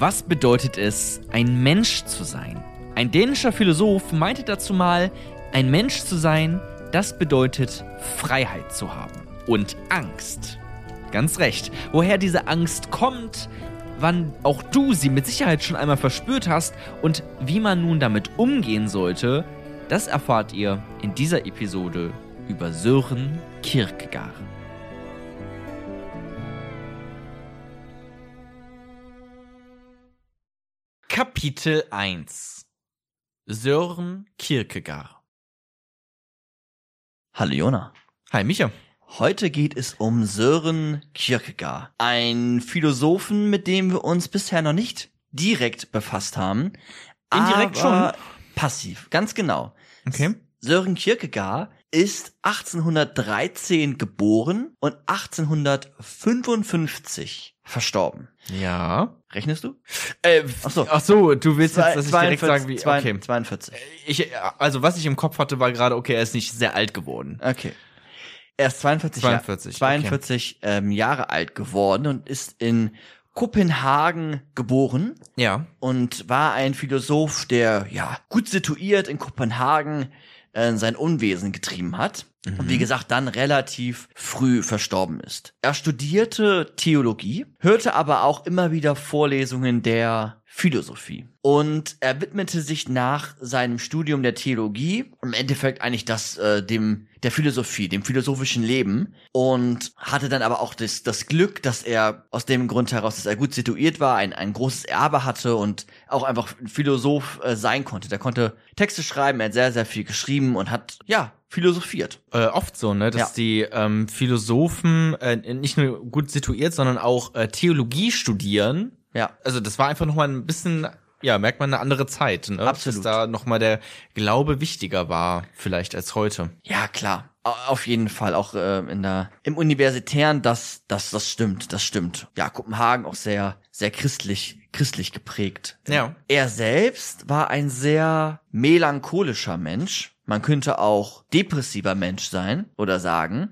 Was bedeutet es, ein Mensch zu sein? Ein dänischer Philosoph meinte dazu mal, ein Mensch zu sein, das bedeutet Freiheit zu haben und Angst. Ganz recht. Woher diese Angst kommt, wann auch du sie mit Sicherheit schon einmal verspürt hast und wie man nun damit umgehen sollte, das erfahrt ihr in dieser Episode über Sören Kierkegaard. Kapitel 1 Sören Kierkegaard Hallo Jona. Hi Micha. Heute geht es um Sören Kierkegaard, ein Philosophen, mit dem wir uns bisher noch nicht direkt befasst haben. Indirekt aber Passiv, ganz genau. Okay. Sören Kierkegaard ist 1813 geboren und 1855 verstorben. Ja. Rechnest du? Äh, Ach so. Ach so, du willst jetzt, dass ich direkt 42, sagen, wie. Okay. 42. Ich, also was ich im Kopf hatte, war gerade, okay, er ist nicht sehr alt geworden. Okay. Er ist 42, 42, Jahr, 42 ähm, Jahre alt geworden und ist in Kopenhagen geboren Ja. und war ein Philosoph, der ja gut situiert in Kopenhagen äh, sein Unwesen getrieben hat und wie gesagt dann relativ früh verstorben ist. Er studierte Theologie, hörte aber auch immer wieder Vorlesungen der Philosophie und er widmete sich nach seinem Studium der Theologie im Endeffekt eigentlich das äh, dem der Philosophie, dem philosophischen Leben und hatte dann aber auch das, das Glück, dass er aus dem Grund heraus, dass er gut situiert war, ein, ein großes Erbe hatte und auch einfach ein Philosoph äh, sein konnte. Der konnte Texte schreiben, er hat sehr, sehr viel geschrieben und hat, ja, philosophiert. Äh, oft so, ne, dass Ja. die ähm, Philosophen äh, nicht nur gut situiert, sondern auch äh, Theologie studieren. Ja. Also das war einfach noch mal ein bisschen, ja, merkt man eine andere Zeit, ne? Absolut. Dass da noch mal der Glaube wichtiger war vielleicht als heute. Ja, klar. Au- Auf jeden Fall auch äh, in der im Universitären, das das das stimmt, das stimmt. Ja, Kopenhagen auch sehr sehr christlich christlich geprägt. Ja. Er selbst war ein sehr melancholischer Mensch. Man könnte auch depressiver Mensch sein oder sagen.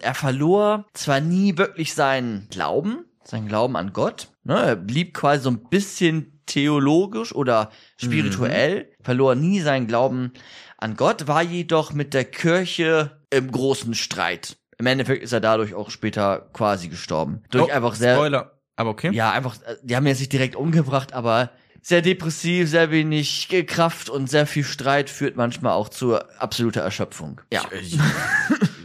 Er verlor zwar nie wirklich seinen Glauben, seinen Glauben an Gott. Ne, er blieb quasi so ein bisschen theologisch oder spirituell, verlor nie seinen Glauben an Gott, war jedoch mit der Kirche im großen Streit. Im Endeffekt ist er dadurch auch später quasi gestorben. Durch Oh, einfach sehr, Spoiler. Aber okay. ja, einfach, äh, die haben jetzt nicht direkt umgebracht, aber sehr depressiv, sehr wenig Kraft und sehr viel Streit führt manchmal auch zu absoluter Erschöpfung. Ja.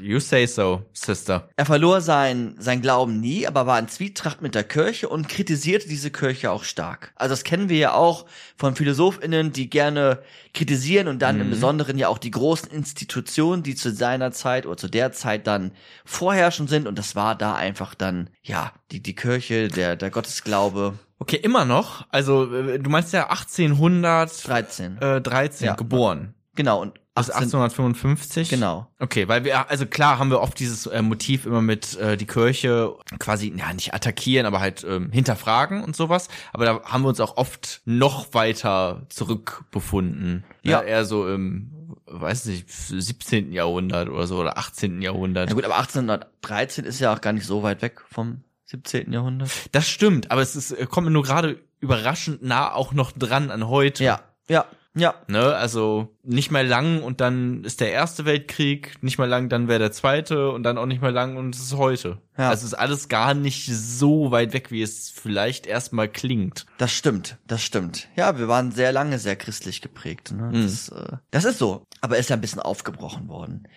You say so, Sister. Er verlor sein, sein Glauben nie, aber war in Zwietracht mit der Kirche und kritisierte diese Kirche auch stark. Also das kennen wir ja auch von PhilosophInnen, die gerne kritisieren und dann im Besonderen ja auch die großen Institutionen, die zu seiner Zeit oder zu der Zeit dann vorherrschend sind und das war da einfach dann, ja, die, die Kirche, der, der Gottesglaube. Okay, immer noch. Also äh, du meinst ja 1813 13. äh, Ja. geboren. Genau, und Also 18 1855. Genau. Okay, weil wir, also klar haben wir oft dieses äh, Motiv immer mit äh, die Kirche quasi, ja, nicht attackieren, aber halt ähm, hinterfragen und sowas. Aber da haben wir uns auch oft noch weiter zurückbefunden. Ja. Ja. Eher so im, weiß nicht, 17. Jahrhundert oder so oder 18. Jahrhundert. Na gut, aber 1813 ist ja auch gar nicht so weit weg vom 17. Jahrhundert. Das stimmt, aber es ist, äh, kommt mir nur gerade überraschend nah auch noch dran an heute. Ja, ja, ja. Ne, also nicht mehr lang und dann ist der erste Weltkrieg, nicht mehr lang, dann wäre der zweite und dann auch nicht mehr lang und es ist heute. Ja. Also es ist alles gar nicht so weit weg, wie es vielleicht erstmal klingt. Das stimmt, das stimmt. Ja, wir waren sehr lange sehr christlich geprägt. Ne? Das, äh, das ist so. Aber er ist ja ein bisschen aufgebrochen worden.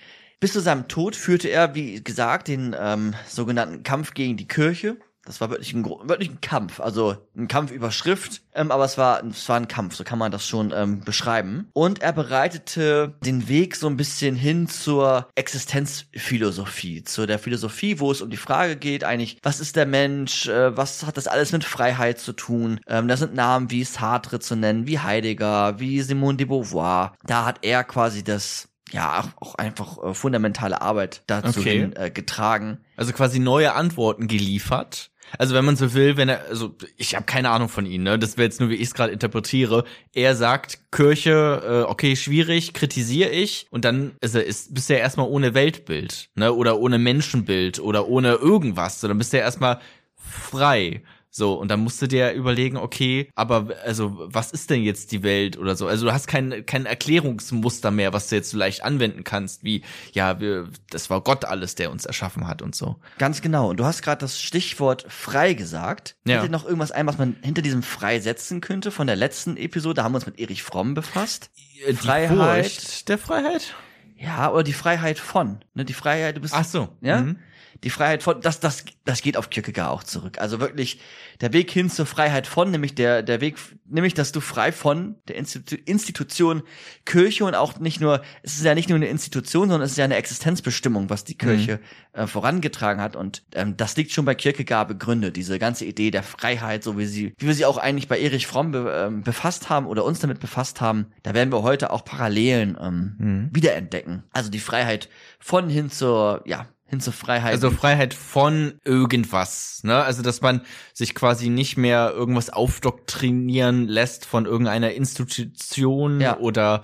Bis zu seinem Tod führte er, wie gesagt, den ähm, sogenannten Kampf gegen die Kirche. Das war wirklich ein, wirklich ein Kampf, also ein Kampf über Schrift, ähm, aber es war, es war ein Kampf, so kann man das schon ähm, beschreiben. Und er bereitete den Weg so ein bisschen hin zur Existenzphilosophie, zu der Philosophie, wo es um die Frage geht, eigentlich, was ist der Mensch, äh, was hat das alles mit Freiheit zu tun? Ähm, da sind Namen wie Sartre zu nennen, wie Heidegger, wie Simone de Beauvoir. Da hat er quasi das ja, auch einfach äh, fundamentale Arbeit dazu Okay. hin, äh, getragen. Also quasi neue Antworten geliefert. Also wenn man so will, wenn er, also ich habe keine Ahnung von ihm, ne? Das wäre jetzt nur, wie ich es gerade interpretiere. Er sagt, Kirche, äh, okay, schwierig, kritisiere ich. Und dann ist er, ist, bist du ja erstmal ohne Weltbild, ne? Oder ohne Menschenbild oder ohne irgendwas. So, dann bist du ja erstmal frei. So, und dann musst du dir überlegen, okay, aber also was ist denn jetzt die Welt oder so? Also du hast kein, kein Erklärungsmuster mehr, was du jetzt so leicht anwenden kannst, wie, ja, wir, das war Gott alles, der uns erschaffen hat und so. Ganz genau. Und du hast gerade das Stichwort frei gesagt. Ja. Fällt dir noch irgendwas ein, was man hinter diesem frei setzen könnte? Von der letzten Episode, da haben wir uns mit Erich Fromm befasst. Die Freiheit. Furcht der Freiheit? Ja, oder die Freiheit von. Ne, die Freiheit, du bist. Ach so. Ja? Mhm. Die Freiheit von, das, das, das geht auf Kierkegaard auch zurück. Also wirklich der Weg hin zur Freiheit von, nämlich der, der Weg, nämlich, dass du frei von der Institu Institution Kirche und auch nicht nur, es ist ja nicht nur eine Institution, sondern es ist ja eine Existenzbestimmung, was die Kirche äh, vorangetragen hat. Und ähm, das liegt schon bei Kierkegaard begründet, diese ganze Idee der Freiheit, so wie sie, wie wir sie auch eigentlich bei Erich Fromm be, ähm, befasst haben oder uns damit befasst haben. Da werden wir heute auch Parallelen ähm, Mhm. wiederentdecken. Also die Freiheit von hin zur, ja, hin zur Freiheit. Also Freiheit von irgendwas, ne? Also dass man sich quasi nicht mehr irgendwas aufdoktrinieren lässt von irgendeiner Institution Ja. oder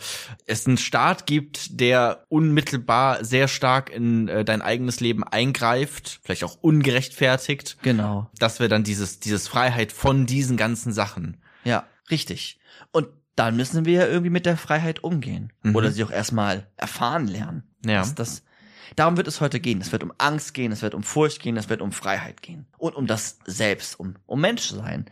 es einen Staat gibt, der unmittelbar sehr stark in äh, dein eigenes Leben eingreift, vielleicht auch ungerechtfertigt. genau. Das wäre dann dieses dieses Freiheit von diesen ganzen Sachen. Ja, richtig. Und dann müssen wir ja irgendwie mit der Freiheit umgehen. Mhm. Oder sie auch erstmal erfahren lernen. Ja. Das, das, darum wird es heute gehen. Es wird um Angst gehen, es wird um Furcht gehen, es wird um Freiheit gehen. Und um das Selbst, um, um Menschsein.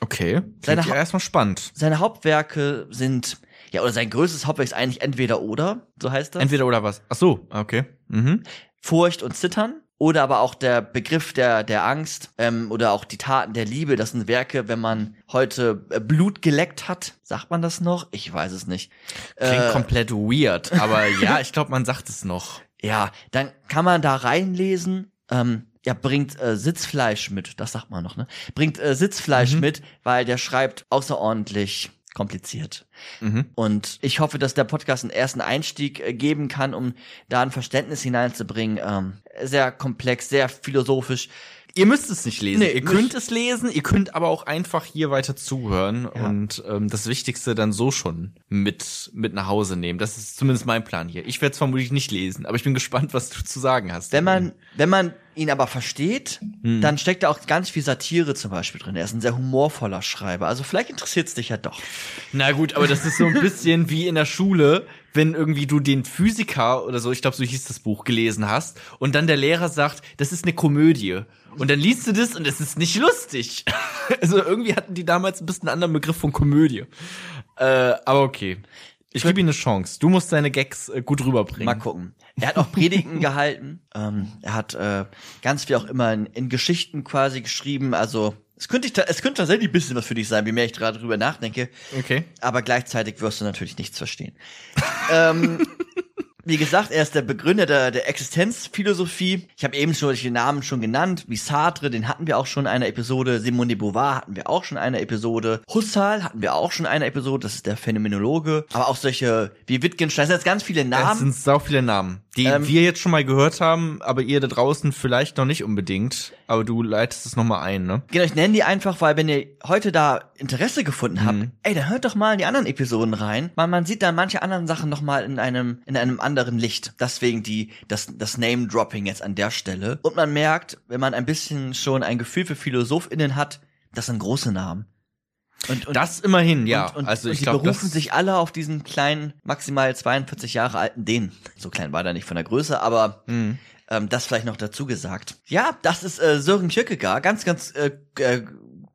Okay. Seine ja erstmal spannend. Seine Hauptwerke sind, ja, oder sein größtes Hauptwerk ist eigentlich entweder oder, so heißt das. Entweder oder was. Ach so, okay. Mhm. Furcht und Zittern. Oder aber auch der Begriff der, der Angst ähm, oder auch die Taten der Liebe. Das sind Werke, wenn man heute äh, Blut geleckt hat. Sagt man das noch? Ich weiß es nicht. Klingt Äh, komplett weird, aber ja, ich glaube, man sagt es noch. Ja, dann kann man da reinlesen. Ähm, ja, bringt äh, Sitzfleisch mit, das sagt man noch, ne? Bringt äh, Sitzfleisch Mhm. mit, weil der schreibt außerordentlich kompliziert. Mhm. Und ich hoffe, dass der Podcast einen ersten Einstieg äh, geben kann, um da ein Verständnis hineinzubringen. Ähm, sehr komplex, sehr philosophisch. Ihr müsst es nicht lesen. Nee, ihr könnt es lesen, ihr könnt aber auch einfach hier weiter zuhören Ja. und ähm, das Wichtigste dann so schon mit mit nach Hause nehmen. Das ist zumindest mein Plan hier. Ich werde es vermutlich nicht lesen, aber ich bin gespannt, was du zu sagen hast. Wenn man, wenn man ihn aber versteht, Hm. dann steckt da auch ganz viel Satire zum Beispiel drin. Er ist ein sehr humorvoller Schreiber. Also vielleicht interessiert es dich ja doch. Na gut, aber das ist so ein bisschen wie in der Schule, wenn irgendwie du den Physiker oder so, ich glaube, so hieß das Buch, gelesen hast und dann der Lehrer sagt, das ist eine Komödie. Und dann liest du das und es ist nicht lustig. Also irgendwie hatten die damals ein bisschen einen anderen Begriff von Komödie. Äh, aber okay. Ich gebe ihm eine Chance. Du musst deine Gags äh, gut rüberbringen. Mal gucken. Er hat auch Predigten gehalten. Ähm, er hat äh, ganz viel auch immer in, in Geschichten quasi geschrieben. Also es könnte, ich, es könnte tatsächlich ein bisschen was für dich sein, wie mehr ich gerade drüber nachdenke. Okay. Aber gleichzeitig wirst du natürlich nichts verstehen. ähm, wie gesagt, er ist der Begründer der, der Existenzphilosophie. Ich habe eben schon solche Namen schon genannt, wie Sartre, den hatten wir auch schon in einer Episode. Simone de Beauvoir hatten wir auch schon in einer Episode. Husserl hatten wir auch schon in einer Episode, das ist der Phänomenologe. Aber auch solche wie Wittgenstein, das sind jetzt ganz viele Es Namen. sind sau viele Namen, die Ähm, wir jetzt schon mal gehört haben, aber ihr da draußen vielleicht noch nicht unbedingt. Aber du leitest es nochmal ein, ne? Genau, ich nenne die einfach, weil wenn ihr heute da Interesse gefunden habt, Mhm. ey, dann hört doch mal in die anderen Episoden rein. Man, man sieht dann manche anderen Sachen noch mal in einem in einem anderen Licht. Deswegen die das das Name Dropping jetzt an der Stelle. Und man merkt, wenn man ein bisschen schon ein Gefühl für Philosophinnen hat, das sind große Namen. Und, und Das immerhin, ja. Und, und, also und ich die glaube, berufen sich alle auf diesen kleinen, maximal 42 Jahre alten Dänen. So klein war der nicht von der Größe, aber Mhm. ähm, das vielleicht noch dazu gesagt. Ja, das ist äh, Sören Kierkegaard, ganz, ganz äh, äh,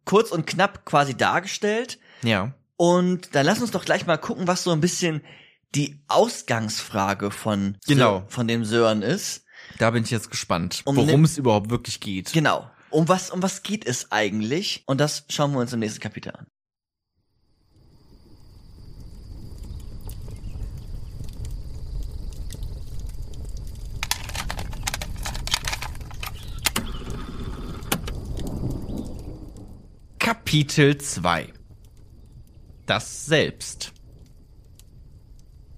kurz und knapp quasi dargestellt. ja. Und dann lass uns doch gleich mal gucken, was so ein bisschen die Ausgangsfrage von, Genau. Von dem Sören ist. Da bin ich jetzt gespannt, Um worum ne- es überhaupt wirklich geht. Genau. Um was, um was geht es eigentlich? Und das schauen wir uns im nächsten Kapitel an. Kapitel 2 Das Selbst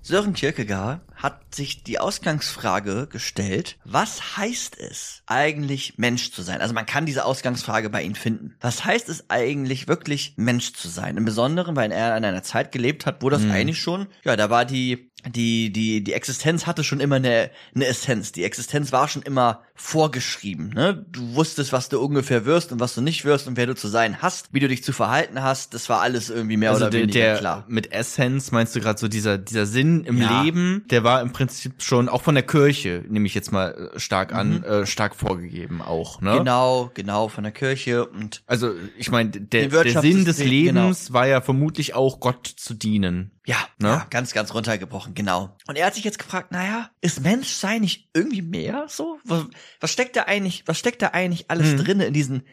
Sören Kierkegaard hat sich die Ausgangsfrage gestellt, was heißt es eigentlich Mensch zu sein? Also man kann diese Ausgangsfrage bei ihm finden. Was heißt es eigentlich wirklich Mensch zu sein? Im Besonderen, weil er in einer Zeit gelebt hat, wo das mhm. eigentlich schon, ja, da war die die, die, die Existenz hatte schon immer eine, eine Essenz. Die Existenz war schon immer vorgeschrieben. Ne? Du wusstest, was du ungefähr wirst und was du nicht wirst und wer du zu sein hast, wie du dich zu verhalten hast. Das war alles irgendwie mehr also oder der, weniger der, klar. Mit Essenz meinst du gerade so dieser, dieser Sinn im ja. Leben, der war im Prinzip schon auch von der Kirche, nehme ich jetzt mal äh, stark an, mhm. äh, stark vorgegeben auch. Ne? Genau, genau, von der Kirche und. Also ich meine, der, der Sinn des genau. Lebens genau. war ja vermutlich auch Gott zu dienen. Ja, ne? ja, ganz, ganz runtergebrochen, genau. Und er hat sich jetzt gefragt, naja, ist Menschsein nicht irgendwie mehr so? Was, was steckt da eigentlich, was steckt da eigentlich alles hm. drin in diesen,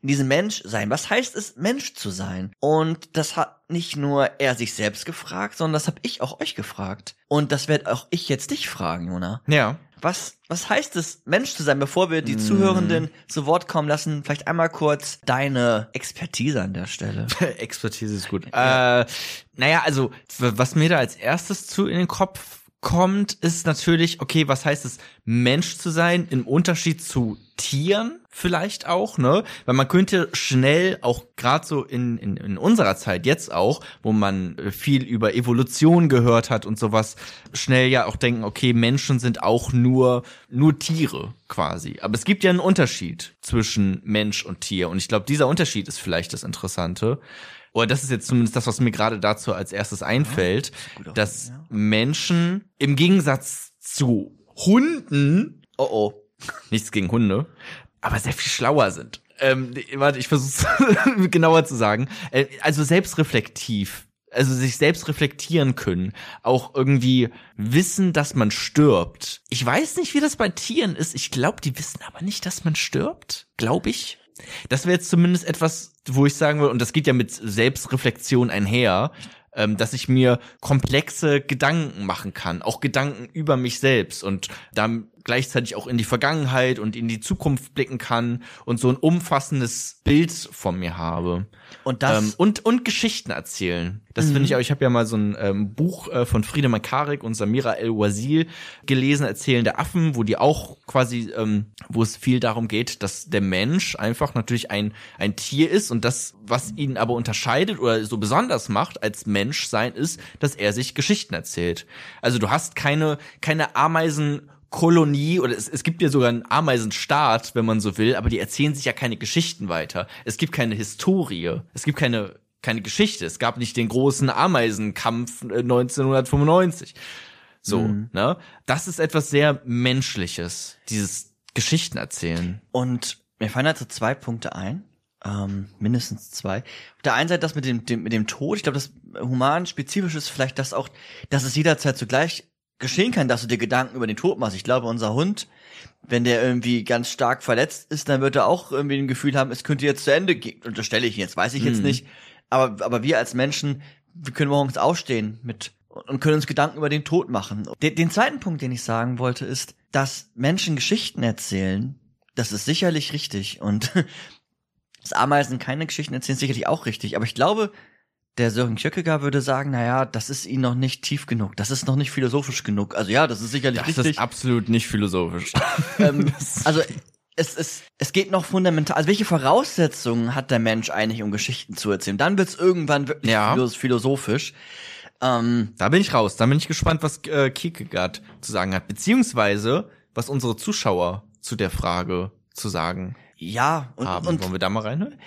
in diesem Menschsein? Was heißt es, Mensch zu sein? Und das hat nicht nur er sich selbst gefragt, sondern das habe ich auch euch gefragt. Und das werde auch ich jetzt dich fragen, Jona. Ja. Was, was heißt es, Mensch zu sein, bevor wir die mm. Zuhörenden zu Wort kommen lassen? Vielleicht einmal kurz deine Expertise an der Stelle. Expertise ist gut. Ja. Äh, naja, also, was mir da als erstes zu in den Kopf kommt, ist natürlich, okay, was heißt es, Mensch zu sein im Unterschied zu Tieren vielleicht auch, ne? Weil man könnte schnell auch gerade so in, in, in unserer Zeit jetzt auch, wo man viel über Evolution gehört hat und sowas, schnell ja auch denken, okay, Menschen sind auch nur nur Tiere quasi. Aber es gibt ja einen Unterschied zwischen Mensch und Tier und ich glaube, dieser Unterschied ist vielleicht das Interessante. Oder das ist jetzt zumindest das, was mir gerade dazu als erstes einfällt, ja, dass ja. Menschen im Gegensatz zu Hunden, oh oh, nichts gegen Hunde, aber sehr viel schlauer sind. Ähm, warte, ich versuche genauer zu sagen. Äh, also selbstreflektiv also sich selbst reflektieren können, auch irgendwie wissen, dass man stirbt. Ich weiß nicht, wie das bei Tieren ist. Ich glaube, die wissen aber nicht, dass man stirbt. Glaube ich. Das wäre jetzt zumindest etwas, wo ich sagen würde, und das geht ja mit Selbstreflexion einher, ähm, dass ich mir komplexe Gedanken machen kann, auch Gedanken über mich selbst und dann gleichzeitig auch in die Vergangenheit und in die Zukunft blicken kann und so ein umfassendes Bild von mir habe. Und das ähm, und und Geschichten erzählen. Das mhm. finde ich auch. Ich habe ja mal so ein ähm, Buch äh, von Friedemann Karik und Samira El Wazil gelesen, Erzählende Affen, wo die auch quasi, ähm, wo es viel darum geht, dass der Mensch einfach natürlich ein ein Tier ist und das, was ihn aber unterscheidet oder so besonders macht als Mensch sein, ist, dass er sich Geschichten erzählt. Also du hast keine keine Ameisen Kolonie oder es, es gibt ja sogar einen Ameisenstaat, wenn man so will, aber die erzählen sich ja keine Geschichten weiter. Es gibt keine Historie. Es gibt keine keine Geschichte. Es gab nicht den großen Ameisenkampf 1995. Äh, so, mhm. ne? Das ist etwas sehr Menschliches, dieses Geschichten erzählen. Und mir fallen dazu zwei Punkte ein. Ähm, mindestens zwei. Auf der einen Seite das mit dem, dem mit dem Tod. Ich glaube, das human spezifisch ist vielleicht das auch, dass es jederzeit zugleich geschehen kann, dass du dir Gedanken über den Tod machst. Ich glaube, unser Hund, wenn der irgendwie ganz stark verletzt ist, dann wird er auch irgendwie ein Gefühl haben, es könnte jetzt zu Ende gehen. Unterstelle ich ihn jetzt, weiß ich jetzt mhm. nicht. Aber, aber wir als Menschen, wir können morgens aufstehen mit und können uns Gedanken über den Tod machen. Den, den zweiten Punkt, den ich sagen wollte, ist, dass Menschen Geschichten erzählen. Das ist sicherlich richtig. Und das Ameisen keine Geschichten erzählen, ist sicherlich auch richtig. Aber ich glaube, der Sören Kierkegaard würde sagen, naja, das ist ihn noch nicht tief genug, das ist noch nicht philosophisch genug. Also ja, das ist sicherlich das richtig. Das ist absolut nicht philosophisch. ähm, also es, es, es geht noch fundamental. Also welche Voraussetzungen hat der Mensch eigentlich, um Geschichten zu erzählen? Dann wird's irgendwann wirklich ja. philosophisch. Ähm, da bin ich raus. Da bin ich gespannt, was äh, Kierkegaard zu sagen hat, beziehungsweise was unsere Zuschauer zu der Frage zu sagen. Ja, und, haben. und wollen wir da mal reinhören?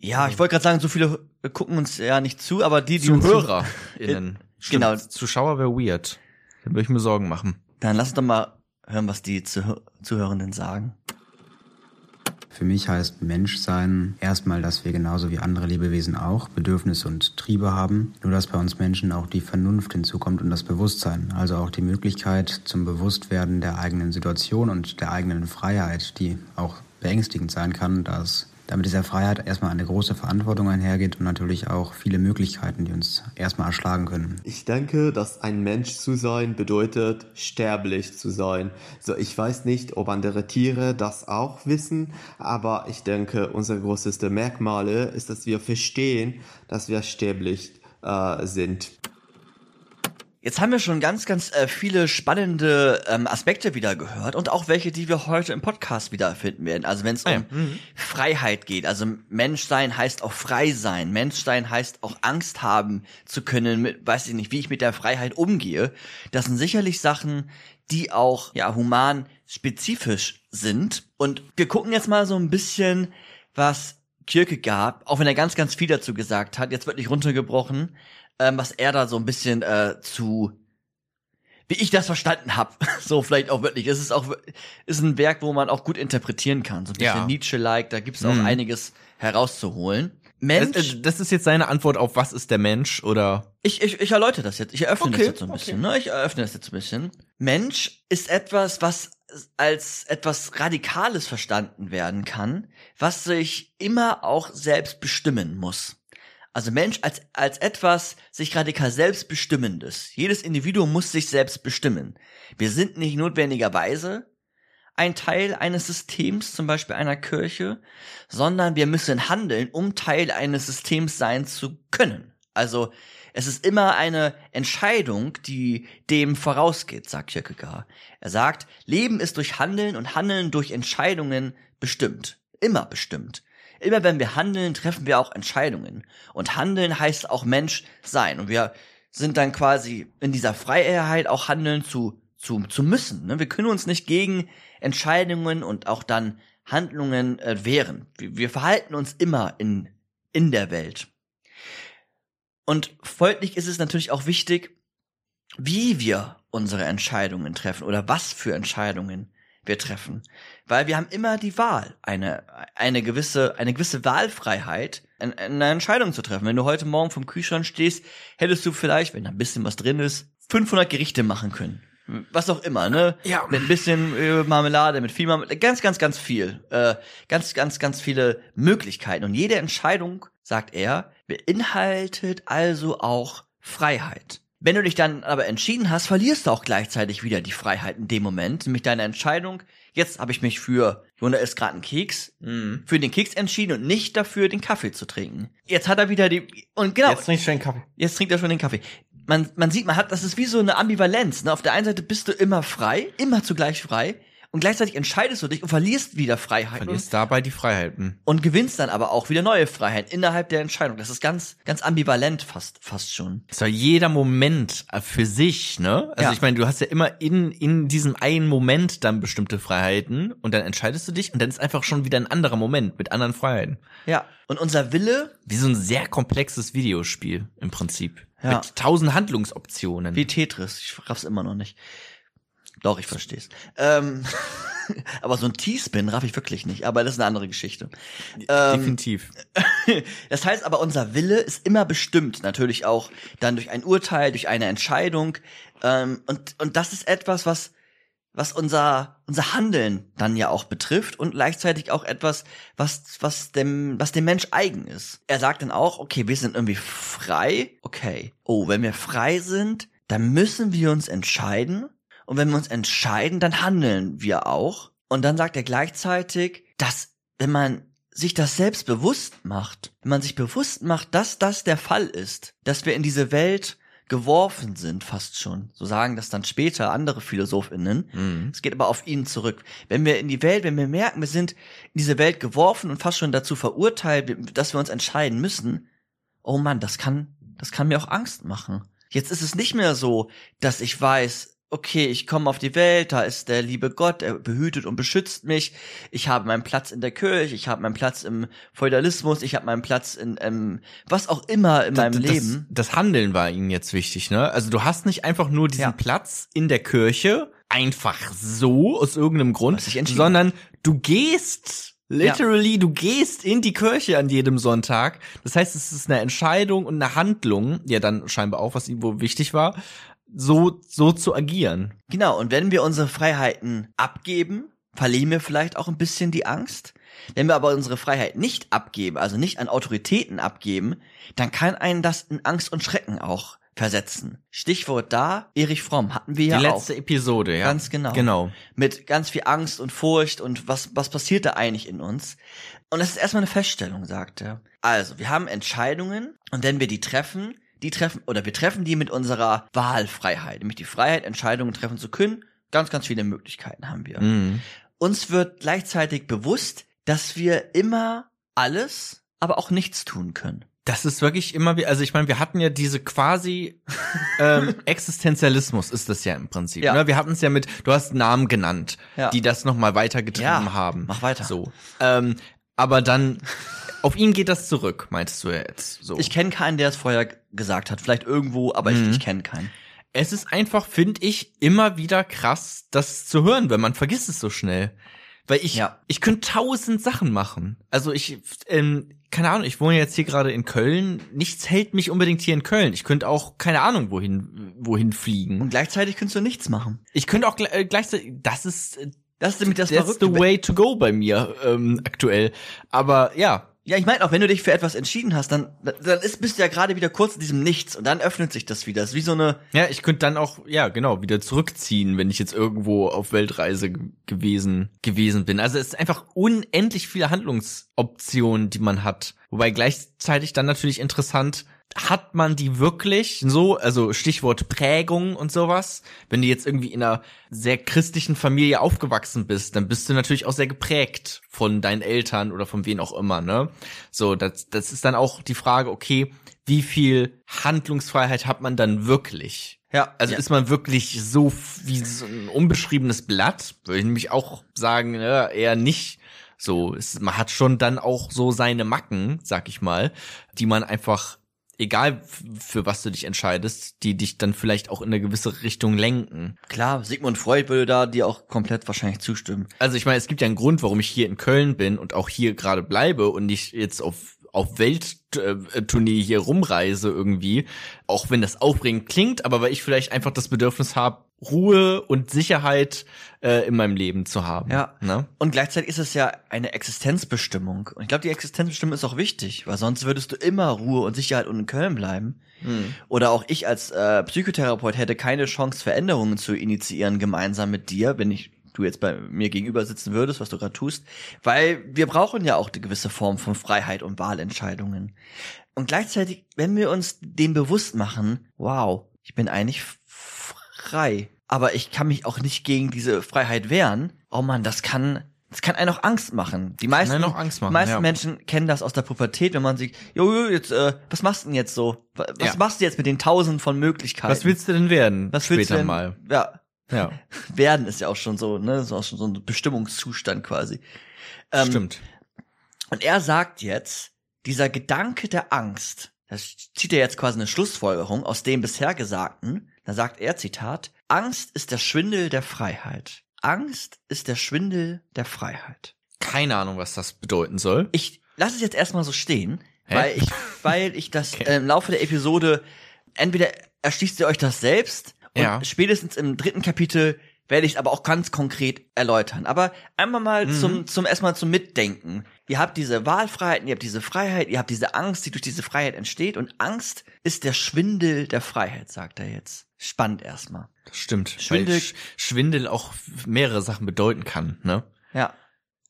Ja, ich wollte gerade sagen, so viele gucken uns ja nicht zu, aber die, die ZuhörerInnen. Stimmt, genau. Zuschauer wäre weird. Da würde ich mir Sorgen machen. Dann lass uns doch mal hören, was die Zuhörenden sagen. Für mich heißt Menschsein erstmal, dass wir genauso wie andere Lebewesen auch Bedürfnisse und Triebe haben, nur dass bei uns Menschen auch die Vernunft hinzukommt und das Bewusstsein, also auch die Möglichkeit zum Bewusstwerden der eigenen Situation und der eigenen Freiheit, die auch beängstigend sein kann, dass damit dieser Freiheit erstmal eine große Verantwortung einhergeht und natürlich auch viele Möglichkeiten, die uns erstmal erschlagen können. Ich denke, dass ein Mensch zu sein bedeutet, sterblich zu sein. So, ich weiß nicht, ob andere Tiere das auch wissen, aber ich denke, unser größtes Merkmale ist, dass wir verstehen, dass wir sterblich äh, sind. Jetzt haben wir schon ganz, ganz äh, viele spannende ähm, Aspekte wieder gehört und auch welche, die wir heute im Podcast wiederfinden werden. Also wenn es um mhm. Freiheit geht, also Menschsein heißt auch frei sein. Menschsein heißt auch Angst haben zu können, mit, weiß ich nicht, wie ich mit der Freiheit umgehe. Das sind sicherlich Sachen, die auch ja human spezifisch sind. Und wir gucken jetzt mal so ein bisschen, was Kirke gab, auch wenn er ganz, ganz viel dazu gesagt hat, jetzt wirklich runtergebrochen ähm, was er da so ein bisschen äh, zu wie ich das verstanden habe, so vielleicht auch wirklich. Es ist auch ist ein Werk, wo man auch gut interpretieren kann, so ein bisschen ja. Nietzsche-like. Da gibt's auch mhm. einiges herauszuholen. Mensch, das, das, ist jetzt seine Antwort auf was ist der Mensch oder? Ich ich, ich erläutere das jetzt. Ich eröffne okay, das jetzt so ein bisschen. Okay. Ne? Ich eröffne das jetzt ein bisschen. Mensch ist etwas, was als etwas Radikales verstanden werden kann, was sich immer auch selbst bestimmen muss. Also Mensch als, als etwas sich radikal selbstbestimmendes. Jedes Individuum muss sich selbst bestimmen. Wir sind nicht notwendigerweise ein Teil eines Systems, zum Beispiel einer Kirche, sondern wir müssen handeln, um Teil eines Systems sein zu können. Also es ist immer eine Entscheidung, die dem vorausgeht, sagt Kierkegaard. Er sagt, Leben ist durch Handeln und Handeln durch Entscheidungen bestimmt. Immer bestimmt. Immer wenn wir handeln, treffen wir auch Entscheidungen. Und handeln heißt auch Mensch sein. Und wir sind dann quasi in dieser Freiheit auch handeln zu, zu, zu müssen. Ne? Wir können uns nicht gegen Entscheidungen und auch dann Handlungen äh, wehren. Wir, wir verhalten uns immer in, in der Welt. Und folglich ist es natürlich auch wichtig, wie wir unsere Entscheidungen treffen oder was für Entscheidungen wir treffen. Weil wir haben immer die Wahl, eine, eine gewisse, eine gewisse Wahlfreiheit, eine Entscheidung zu treffen. Wenn du heute Morgen vom Kühlschrank stehst, hättest du vielleicht, wenn da ein bisschen was drin ist, 500 Gerichte machen können. Was auch immer, ne? Ja. Mit ein bisschen äh, Marmelade, mit viel Marmelade, ganz, ganz, ganz viel. Äh, ganz, ganz, ganz viele Möglichkeiten. Und jede Entscheidung, sagt er, beinhaltet also auch Freiheit. Wenn du dich dann aber entschieden hast, verlierst du auch gleichzeitig wieder die Freiheit in dem Moment, nämlich deine Entscheidung. Jetzt habe ich mich für, Jona isst gerade einen Keks, mhm. für den Keks entschieden und nicht dafür, den Kaffee zu trinken. Jetzt hat er wieder die, und genau. Jetzt trinkt er den Kaffee. Jetzt trinkt er schon den Kaffee. Man, man sieht, man hat, das ist wie so eine Ambivalenz. Ne? Auf der einen Seite bist du immer frei, immer zugleich frei und gleichzeitig entscheidest du dich und verlierst wieder Freiheiten. Verlierst dabei die Freiheiten. Und gewinnst dann aber auch wieder neue Freiheiten innerhalb der Entscheidung. Das ist ganz, ganz ambivalent fast, fast schon. Es war jeder Moment für sich, ne? Also ja. ich meine, du hast ja immer in, in diesem einen Moment dann bestimmte Freiheiten und dann entscheidest du dich und dann ist einfach schon wieder ein anderer Moment mit anderen Freiheiten. Ja. Und unser Wille. Wie so ein sehr komplexes Videospiel im Prinzip. Ja. Mit tausend Handlungsoptionen. Wie Tetris. Ich raff's immer noch nicht. Doch, ich versteh's. Ähm, aber so ein T-Spin raff ich wirklich nicht, aber das ist eine andere Geschichte. Ähm, Definitiv. das heißt aber, unser Wille ist immer bestimmt, natürlich auch dann durch ein Urteil, durch eine Entscheidung. Ähm, und, und das ist etwas, was, was unser, unser Handeln dann ja auch betrifft und gleichzeitig auch etwas, was, was dem, was dem Mensch eigen ist. Er sagt dann auch, okay, wir sind irgendwie frei. Okay. Oh, wenn wir frei sind, dann müssen wir uns entscheiden und wenn wir uns entscheiden, dann handeln wir auch. Und dann sagt er gleichzeitig, dass wenn man sich das selbst bewusst macht, wenn man sich bewusst macht, dass das der Fall ist, dass wir in diese Welt geworfen sind, fast schon. So sagen das dann später andere PhilosophInnen. Mhm. Es geht aber auf ihn zurück. Wenn wir in die Welt, wenn wir merken, wir sind in diese Welt geworfen und fast schon dazu verurteilt, dass wir uns entscheiden müssen, oh Mann, das kann, das kann mir auch Angst machen. Jetzt ist es nicht mehr so, dass ich weiß, okay, ich komme auf die Welt, da ist der liebe Gott, er behütet und beschützt mich. Ich habe meinen Platz in der Kirche, ich habe meinen Platz im Feudalismus, ich habe meinen Platz in ähm, was auch immer in meinem das, Leben. Das Handeln war ihnen jetzt wichtig, ne? Also du hast nicht einfach nur diesen ja. Platz in der Kirche einfach so aus irgendeinem Grund, sondern du gehst Literally, ja. du gehst in die Kirche an jedem Sonntag. Das heißt, es ist eine Entscheidung und eine Handlung, ja dann scheinbar auch, was ihm wohl wichtig war, so, so zu agieren. Genau, und wenn wir unsere Freiheiten abgeben, verlieren wir vielleicht auch ein bisschen die Angst. Wenn wir aber unsere Freiheit nicht abgeben, also nicht an Autoritäten abgeben, dann kann einen das in Angst und Schrecken auch versetzen. Stichwort da, Erich Fromm hatten wir Die ja auch. letzte Episode, ja. Ganz genau. Genau. Mit ganz viel Angst und Furcht und was, was passiert da eigentlich in uns? Und das ist erstmal eine Feststellung, sagt er. Also, wir haben Entscheidungen und wenn wir die treffen, die treffen, oder wir treffen die mit unserer Wahlfreiheit, nämlich die Freiheit, Entscheidungen treffen zu können. Ganz, ganz viele Möglichkeiten haben wir. Mhm. Uns wird gleichzeitig bewusst, dass wir immer alles, aber auch nichts tun können. Das ist wirklich immer wie, also ich meine, wir hatten ja diese quasi ähm, Existenzialismus ist das ja im Prinzip. Ja. Ne? Wir hatten es ja mit, du hast Namen genannt, Ja. die das nochmal weitergetrieben Ja, haben. mach weiter. So. Ähm, aber dann, auf ihn geht das zurück, meintest du jetzt. So. Ich kenne keinen, der es vorher gesagt hat. Vielleicht irgendwo, aber Mhm. ich, ich kenne keinen. es ist einfach, finde ich, immer wieder krass, das zu hören, weil man vergisst es so schnell. Weil ich, Ja. ich könnte tausend Sachen machen. Also ich, ähm, keine Ahnung, ich wohne jetzt hier gerade in Köln. Nichts hält mich unbedingt hier in Köln. Ich könnte auch, keine Ahnung, wohin, wohin fliegen. Und gleichzeitig kannst du nichts machen. Ich könnte auch äh, gleichzeitig, das ist, äh, Das ist nämlich das that's Verrückte. the way to go bei mir ähm, aktuell. Aber ja, Ja, ich meine auch, wenn du dich für etwas entschieden hast, dann, dann ist, bist du ja gerade wieder kurz in diesem Nichts und dann öffnet sich das wieder. Das ist wie so eine, ja, ich könnte dann auch, ja, genau, wieder zurückziehen, wenn ich jetzt irgendwo auf Weltreise ge- gewesen gewesen bin. Also es ist einfach unendlich viele Handlungsoptionen, die man hat. Wobei gleichzeitig dann natürlich interessant, hat man die wirklich so, also Stichwort Prägung und sowas. Wenn du jetzt irgendwie in einer sehr christlichen Familie aufgewachsen bist, dann bist du natürlich auch sehr geprägt von deinen Eltern oder von wen auch immer, ne? So, das, das ist dann auch die Frage, okay, wie viel Handlungsfreiheit hat man dann wirklich? ja, Also ja. ist man wirklich so wie so ein unbeschriebenes Blatt? Würde ich nämlich auch sagen, ja, eher nicht. So, es, man hat schon dann auch so seine Macken, sag ich mal, die man einfach, egal für was du dich entscheidest, die dich dann vielleicht auch in eine gewisse Richtung lenken. klar, Sigmund Freud würde da dir auch komplett wahrscheinlich zustimmen. Also ich meine, es gibt ja einen Grund, warum ich hier in Köln bin und auch hier gerade bleibe und nicht jetzt auf auf Welttournee hier rumreise irgendwie, auch wenn das aufregend klingt, aber weil ich vielleicht einfach das Bedürfnis habe, Ruhe und Sicherheit äh, in meinem Leben zu haben. Ja. Ne? Und gleichzeitig ist es ja eine Existenzbestimmung. Und ich glaube, die Existenzbestimmung ist auch wichtig, weil sonst würdest du immer Ruhe und Sicherheit und in Köln bleiben. Oder auch ich als äh, Psychotherapeut hätte keine Chance, Veränderungen zu initiieren gemeinsam mit dir, wenn ich du jetzt bei mir gegenüber sitzen würdest, was du gerade tust, weil wir brauchen ja auch eine gewisse Form von Freiheit und Wahlentscheidungen. Und gleichzeitig, wenn wir uns dem bewusst machen, wow, ich bin eigentlich frei, aber ich kann mich auch nicht gegen diese Freiheit wehren. Oh man, das kann das kann einen auch Angst machen. Die meisten, machen, die meisten ja. Menschen kennen das aus der Pubertät, wenn man sich, jo, jetzt, äh, was machst du denn jetzt so? Was Ja. machst du jetzt mit den tausenden von Möglichkeiten? Was willst du denn werden was später willst du denn, mal? Ja, Ja, werden ist ja auch schon so, ne, ist auch schon so ein Bestimmungszustand quasi. Ähm, stimmt. Und er sagt jetzt, dieser Gedanke der Angst, das zieht er jetzt quasi eine Schlussfolgerung aus dem bisher Gesagten. Da sagt er, Zitat, Angst ist der Schwindel der Freiheit. Angst ist der Schwindel der Freiheit. Keine Ahnung, was das bedeuten soll. Ich lasse es jetzt erstmal so stehen, Hä? weil ich, weil ich das Okay. äh, im Laufe der Episode entweder erschließt ihr euch das selbst und Ja. spätestens im dritten Kapitel werde ich aber auch ganz konkret erläutern. Aber einmal mal Mhm. zum, zum erstmal zum Mitdenken. Ihr habt diese Wahlfreiheiten, ihr habt diese Freiheit, ihr habt diese Angst, die durch diese Freiheit entsteht und Angst ist der Schwindel der Freiheit, sagt er jetzt. Spannend erstmal. Das stimmt. Schwindel- Weil Sch Schwindel auch mehrere Sachen bedeuten kann, ne? Ja,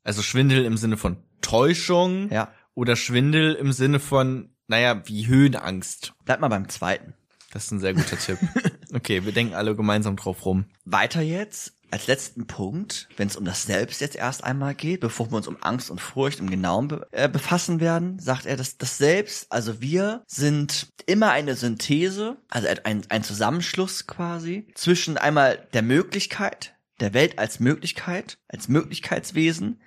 Also Schwindel im Sinne von Täuschung ja. oder Schwindel im Sinne von, naja, wie Höhenangst. Bleibt mal beim zweiten. Das ist ein sehr guter Tipp. Okay, wir denken alle gemeinsam drauf rum. Weiter jetzt, als letzten Punkt, wenn es um das Selbst jetzt erst einmal geht, bevor wir uns um Angst und Furcht im Genauen be äh, befassen werden, sagt er, dass das Selbst, also wir sind immer eine Synthese, also ein, ein Zusammenschluss quasi, zwischen einmal der Möglichkeit, der Welt als Möglichkeit, als Möglichkeitswesen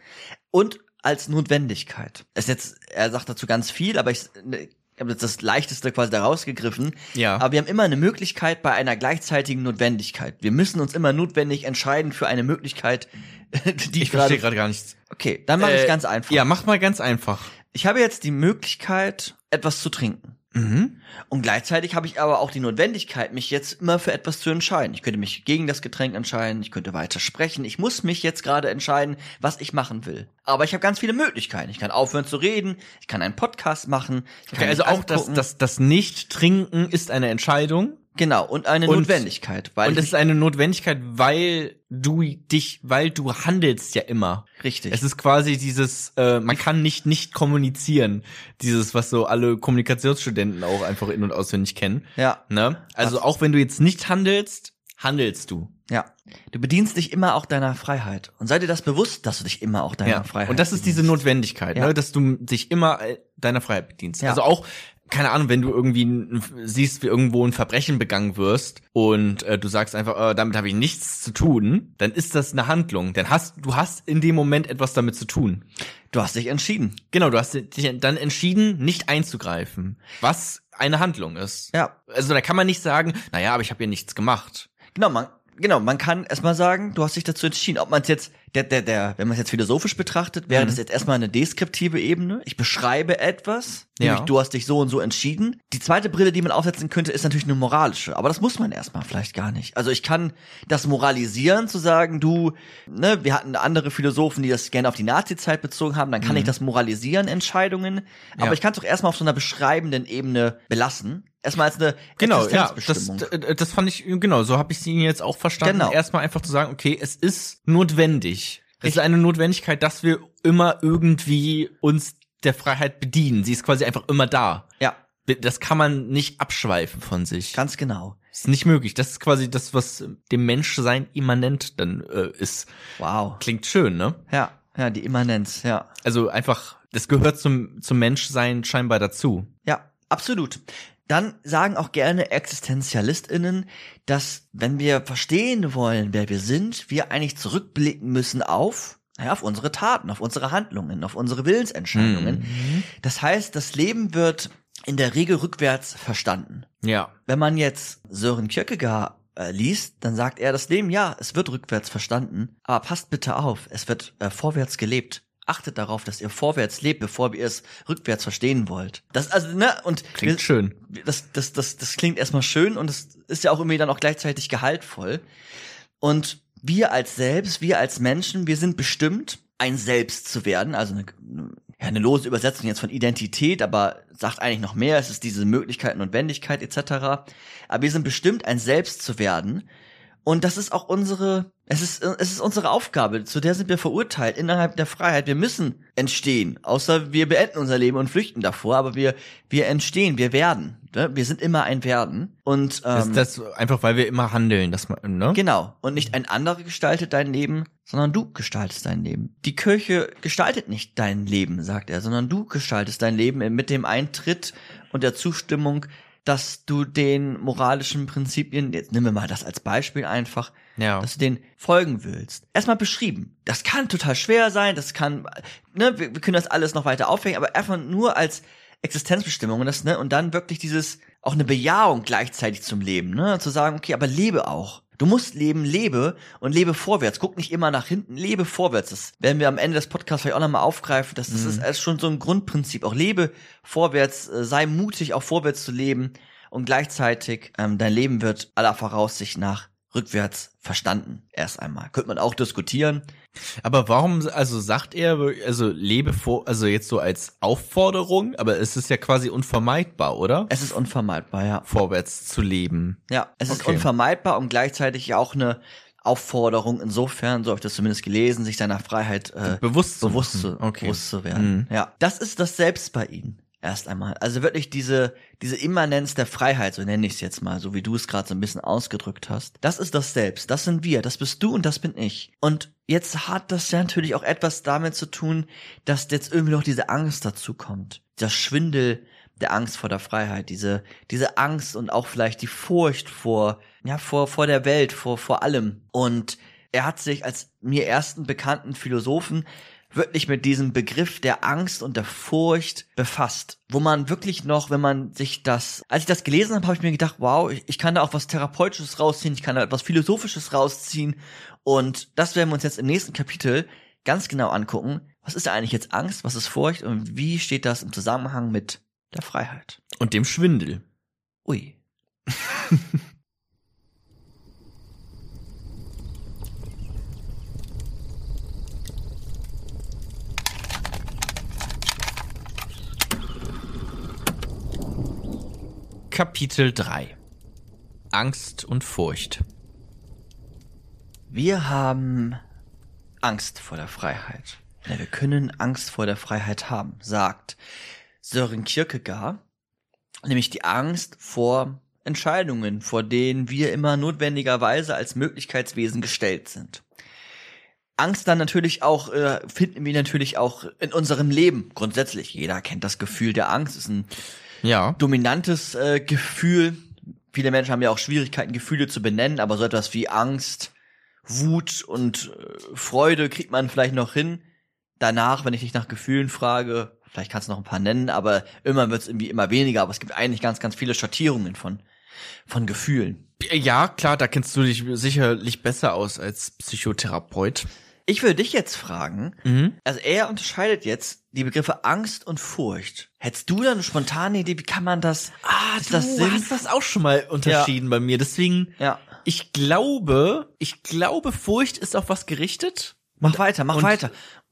und als Notwendigkeit. Ist jetzt, er sagt dazu ganz viel, aber ich, ne, ich habe jetzt das Leichteste quasi da rausgegriffen. Ja. Aber wir haben immer eine Möglichkeit bei einer gleichzeitigen Notwendigkeit. Wir müssen uns immer notwendig entscheiden für eine Möglichkeit, die Ich verstehe gerade gar nichts. Okay, dann mache ich Äh, ganz einfach. Ja, mach mal ganz einfach. Ich habe jetzt die Möglichkeit, etwas zu trinken. Mhm. Und gleichzeitig habe ich aber auch die Notwendigkeit, mich jetzt immer für etwas zu entscheiden. Ich könnte mich gegen das Getränk entscheiden, ich könnte weiter sprechen. Ich muss mich jetzt gerade entscheiden, was ich machen will. Aber ich habe ganz viele Möglichkeiten. Ich kann aufhören zu reden, ich kann einen Podcast machen. Ich kann Okay, also mich auch das, das, das Nicht-Trinken ist eine Entscheidung. Genau, und eine Und- Notwendigkeit. Weil und es ist eine Notwendigkeit, weil du dich, weil du handelst ja immer. Richtig. Es ist quasi dieses, äh, man kann nicht nicht kommunizieren. Dieses, was so alle Kommunikationsstudenten auch einfach in- und auswendig kennen. ja, Ne? Also auch wenn du jetzt nicht handelst, handelst du. ja. Du bedienst dich immer auch deiner Freiheit. Und sei dir das bewusst, dass du dich immer auch deiner Ja. Freiheit Und das ist diese bedienst. Notwendigkeit, Ja. ne? dass du dich immer äh, deiner Freiheit bedienst. Ja. Also auch, keine Ahnung, wenn du irgendwie siehst, wie irgendwo ein Verbrechen begangen wirst und äh, du sagst einfach, äh, damit habe ich nichts zu tun, dann ist das eine Handlung. Dann hast du hast in dem Moment etwas damit zu tun. Du hast dich entschieden. Genau, du hast dich dann entschieden, nicht einzugreifen, was eine Handlung ist. Ja. Also da kann man nicht sagen, naja, aber ich habe ja nichts gemacht. Genau, man, genau, man kann erstmal sagen, du hast dich dazu entschieden. Ob man es jetzt, der, der, der, wenn man es jetzt philosophisch betrachtet, wäre Mhm. das jetzt erstmal eine deskriptive Ebene. Ich beschreibe etwas, Ja. nämlich du hast dich so und so entschieden. Die zweite Brille, die man aufsetzen könnte, ist natürlich eine moralische, aber das muss man erstmal vielleicht gar nicht. Also ich kann das moralisieren, zu sagen, du, ne, wir hatten andere Philosophen, die das gerne auf die Nazi-Zeit bezogen haben, dann kann ich das moralisieren, Entscheidungen. Aber Mhm. Ja. ich kann es doch erstmal auf so einer beschreibenden Ebene belassen. Erstmal als eine Genau, ja, das, d- das fand ich, genau, so habe ich sie jetzt auch verstanden. Genau. Erstmal einfach zu sagen, okay, es ist notwendig. Es ist eine Notwendigkeit, dass wir immer irgendwie uns der Freiheit bedienen. Sie ist quasi einfach immer da. ja, Das kann man nicht abschweifen von sich. ganz genau. ist nicht möglich. Das ist quasi das, was dem Menschsein immanent dann äh, ist. Wow. Klingt schön, ne? Ja, ja, die Immanenz, ja. Also einfach, das gehört zum, zum Menschsein scheinbar dazu. Ja, absolut. Dann sagen auch gerne ExistentialistInnen, dass wenn wir verstehen wollen, wer wir sind, wir eigentlich zurückblicken müssen auf, naja, auf unsere Taten, auf unsere Handlungen, auf unsere Willensentscheidungen. Mhm. Das heißt, das Leben wird in der Regel rückwärts verstanden. Ja. Wenn man jetzt Sören Kierkegaard äh, liest, dann sagt er, das Leben, ja, es wird rückwärts verstanden, aber passt bitte auf, es wird äh, vorwärts gelebt. Achtet darauf, dass ihr vorwärts lebt, bevor ihr es rückwärts verstehen wollt. Das also ne und Klingt wir- schön. das das das das klingt erstmal schön und es ist ja auch irgendwie dann auch gleichzeitig gehaltvoll. Und wir als selbst, wir als Menschen, wir sind bestimmt ein Selbst zu werden, also eine, ja, eine lose Übersetzung jetzt von Identität, aber sagt eigentlich noch mehr, es ist diese Möglichkeit, Notwendigkeit etc. Aber wir sind bestimmt ein Selbst zu werden und das ist auch unsere, es ist, es ist unsere Aufgabe, zu der sind wir verurteilt innerhalb der Freiheit. Wir müssen entstehen, außer wir beenden unser Leben und flüchten davor, aber wir, wir entstehen, wir werden. Ne? Wir sind immer ein Werden. Und ähm, Ist das einfach, weil wir immer handeln, dass man, ne? Genau. Und nicht ein anderer gestaltet dein Leben, sondern du gestaltest dein Leben. Die Kirche gestaltet nicht dein Leben, sagt er, sondern du gestaltest dein Leben mit dem Eintritt und der Zustimmung, dass du den moralischen Prinzipien, jetzt nehmen wir mal das als Beispiel einfach, Ja. dass du den folgen willst. Erstmal beschrieben. Das kann total schwer sein, das kann, ne, wir, wir können das alles noch weiter aufhängen, aber einfach nur als Existenzbestimmung und das, ne, und dann wirklich dieses, auch eine Bejahung gleichzeitig zum Leben, ne, zu sagen, okay, aber lebe auch. Du musst leben, lebe und lebe vorwärts. Guck nicht immer nach hinten, lebe vorwärts. Das werden wir am Ende des Podcasts vielleicht auch nochmal aufgreifen. Das, das ist ist schon so ein Grundprinzip. Auch lebe vorwärts, äh, sei mutig, auch vorwärts zu leben. Und gleichzeitig, ähm, dein Leben wird aller Voraussicht nach rückwärts verstanden. Erst einmal. Könnte man auch diskutieren. Aber warum, also sagt er, also lebe vor, also jetzt so als Aufforderung, aber es ist ja quasi unvermeidbar, oder? Es ist unvermeidbar, ja. Vorwärts zu leben. Ja, es ist Okay. unvermeidbar und gleichzeitig ja auch eine Aufforderung insofern, so habe ich das zumindest gelesen, sich seiner Freiheit äh, Bewusst zu bewusst, zu. Okay. bewusst zu werden. Mhm. Ja, das ist das Selbst bei ihnen. Erst einmal. Also wirklich diese, diese Immanenz der Freiheit, so nenne ich es jetzt mal, so wie du es gerade so ein bisschen ausgedrückt hast. Das ist das Selbst. Das sind wir. Das bist du und das bin ich. Und jetzt hat das ja natürlich auch etwas damit zu tun, dass jetzt irgendwie noch diese Angst dazu kommt. Dieser Schwindel der Angst vor der Freiheit, diese, diese Angst und auch vielleicht die Furcht vor, ja, vor, vor der Welt, vor, vor allem. Und er hat sich als mir ersten bekannten Philosophen wirklich mit diesem Begriff der Angst und der Furcht befasst, wo man wirklich noch, wenn man sich das, als ich das gelesen habe, habe ich mir gedacht, wow, ich, kann da auch was Therapeutisches rausziehen, ich kann da etwas Philosophisches rausziehen und das werden wir uns jetzt im nächsten Kapitel ganz genau angucken. Was ist da eigentlich jetzt Angst, was ist Furcht und wie steht das im Zusammenhang mit der Freiheit. Und dem Schwindel. Ui. Kapitel 3 Angst und Furcht. Wir haben Angst vor der Freiheit. Ja, wir können Angst vor der Freiheit haben, sagt Sören Kierkegaard. Nämlich die Angst vor Entscheidungen, vor denen wir immer notwendigerweise als Möglichkeitswesen gestellt sind. Angst dann natürlich auch, äh, finden wir natürlich auch in unserem Leben grundsätzlich. Jeder kennt das Gefühl der Angst, ist ein Ja. dominantes äh, Gefühl. Viele Menschen haben ja auch Schwierigkeiten, Gefühle zu benennen, aber so etwas wie Angst, Wut und äh, Freude kriegt man vielleicht noch hin. Danach, wenn ich dich nach Gefühlen frage, vielleicht kannst du noch ein paar nennen, aber irgendwann wird es irgendwie immer weniger. Aber es gibt eigentlich ganz, ganz viele Schattierungen von, von Gefühlen. Ja, klar, da kennst du dich sicherlich besser aus als Psychotherapeut. Ich würde dich jetzt fragen, Mhm. also er unterscheidet jetzt die Begriffe Angst und Furcht. Hättest du da eine spontane Idee, wie kann man das? Ah, du das Sinn? hast das auch schon mal unterschieden bei mir. Deswegen, Ja. ich glaube, ich glaube, Furcht ist auf was gerichtet. Mach weiter, mach und- weiter.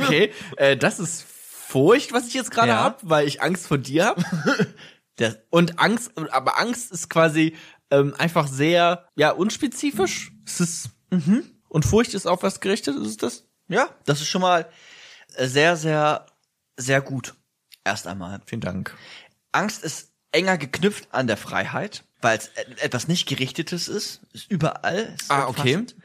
Okay, äh, das ist Furcht, was ich jetzt gerade Ja. hab, weil ich Angst vor dir hab. Und Angst, aber Angst ist quasi ähm, einfach sehr, ja, unspezifisch. Es ist, mhm. Und Furcht ist auf was gerichtet, ist es das? Ja, das ist schon mal sehr, sehr, sehr gut. Erst einmal. Vielen Dank. Angst ist enger geknüpft an der Freiheit, weil es et- etwas nicht gerichtetes ist. Ist überall. Ist Ah, okay. umfassend.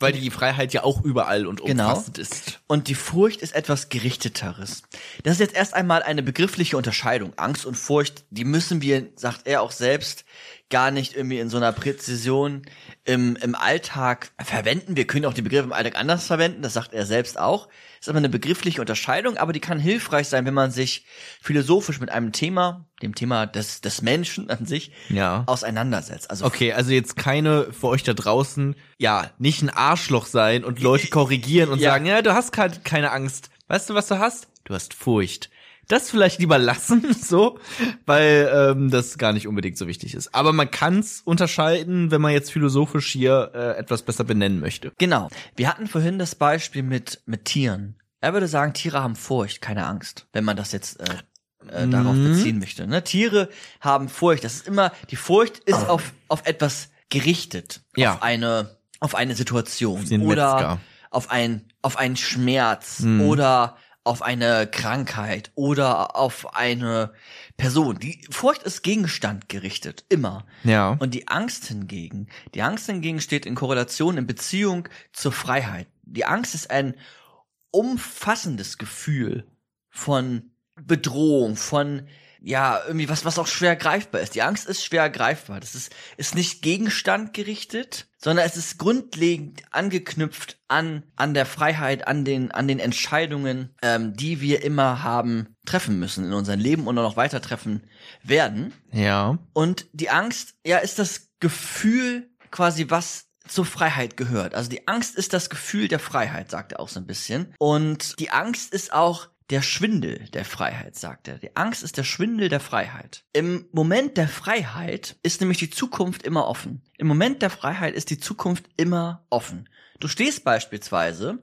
Weil die Freiheit ja auch überall und Genau. umfassend ist. Und die Furcht ist etwas gerichteteres. Das ist jetzt erst einmal eine begriffliche Unterscheidung. Angst und Furcht, die müssen wir, sagt er auch selbst, gar nicht irgendwie in so einer Präzision im, im Alltag verwenden. Wir können auch die Begriffe im Alltag anders verwenden, das sagt er selbst auch. Ist aber eine begriffliche Unterscheidung, aber die kann hilfreich sein, wenn man sich philosophisch mit einem Thema, dem Thema des, des Menschen an sich, Ja. auseinandersetzt. Also Okay, also jetzt keine für euch da draußen, ja, nicht ein Arschloch sein und Leute korrigieren und Ja. sagen, ja, du hast keine Angst. Weißt du, was du hast? Du hast Furcht. Das vielleicht lieber lassen, so, weil ähm, das gar nicht unbedingt so wichtig ist. Aber man kann's unterscheiden, wenn man jetzt philosophisch hier äh, etwas besser benennen möchte. Genau. Wir hatten vorhin das Beispiel mit, mit Tieren. Er würde sagen, Tiere haben Furcht, keine Angst, wenn man das jetzt äh, äh, darauf Mhm. beziehen möchte. Ne? Tiere haben Furcht. Das ist immer, die Furcht ist auf, auf etwas gerichtet. Ja. Auf eine, auf eine Situation. den oder Metzger. auf ein, auf einen Schmerz. Mhm. Oder auf eine Krankheit. Oder auf eine Person. Die Furcht ist Gegenstand gerichtet. Immer. Ja. Und die Angst hingegen, die Angst hingegen steht in Korrelation, in Beziehung zur Freiheit. Die Angst ist ein umfassendes Gefühl von Bedrohung, von ja, irgendwie was, was auch schwer greifbar ist. Die Angst ist schwer greifbar. Das ist, ist nicht Gegenstand gerichtet, sondern es ist grundlegend angeknüpft an, an der Freiheit, an den, an den Entscheidungen, ähm, die wir immer haben treffen müssen in unserem Leben und auch noch weiter treffen werden. Ja. Und die Angst, ja, ist das Gefühl quasi, was zur Freiheit gehört. Also die Angst ist das Gefühl der Freiheit, sagt er auch so ein bisschen. Und die Angst ist auch der Schwindel der Freiheit, sagt er. Die Angst ist der Schwindel der Freiheit. Im Moment der Freiheit ist nämlich die Zukunft immer offen. Im Moment der Freiheit ist die Zukunft immer offen. Du stehst beispielsweise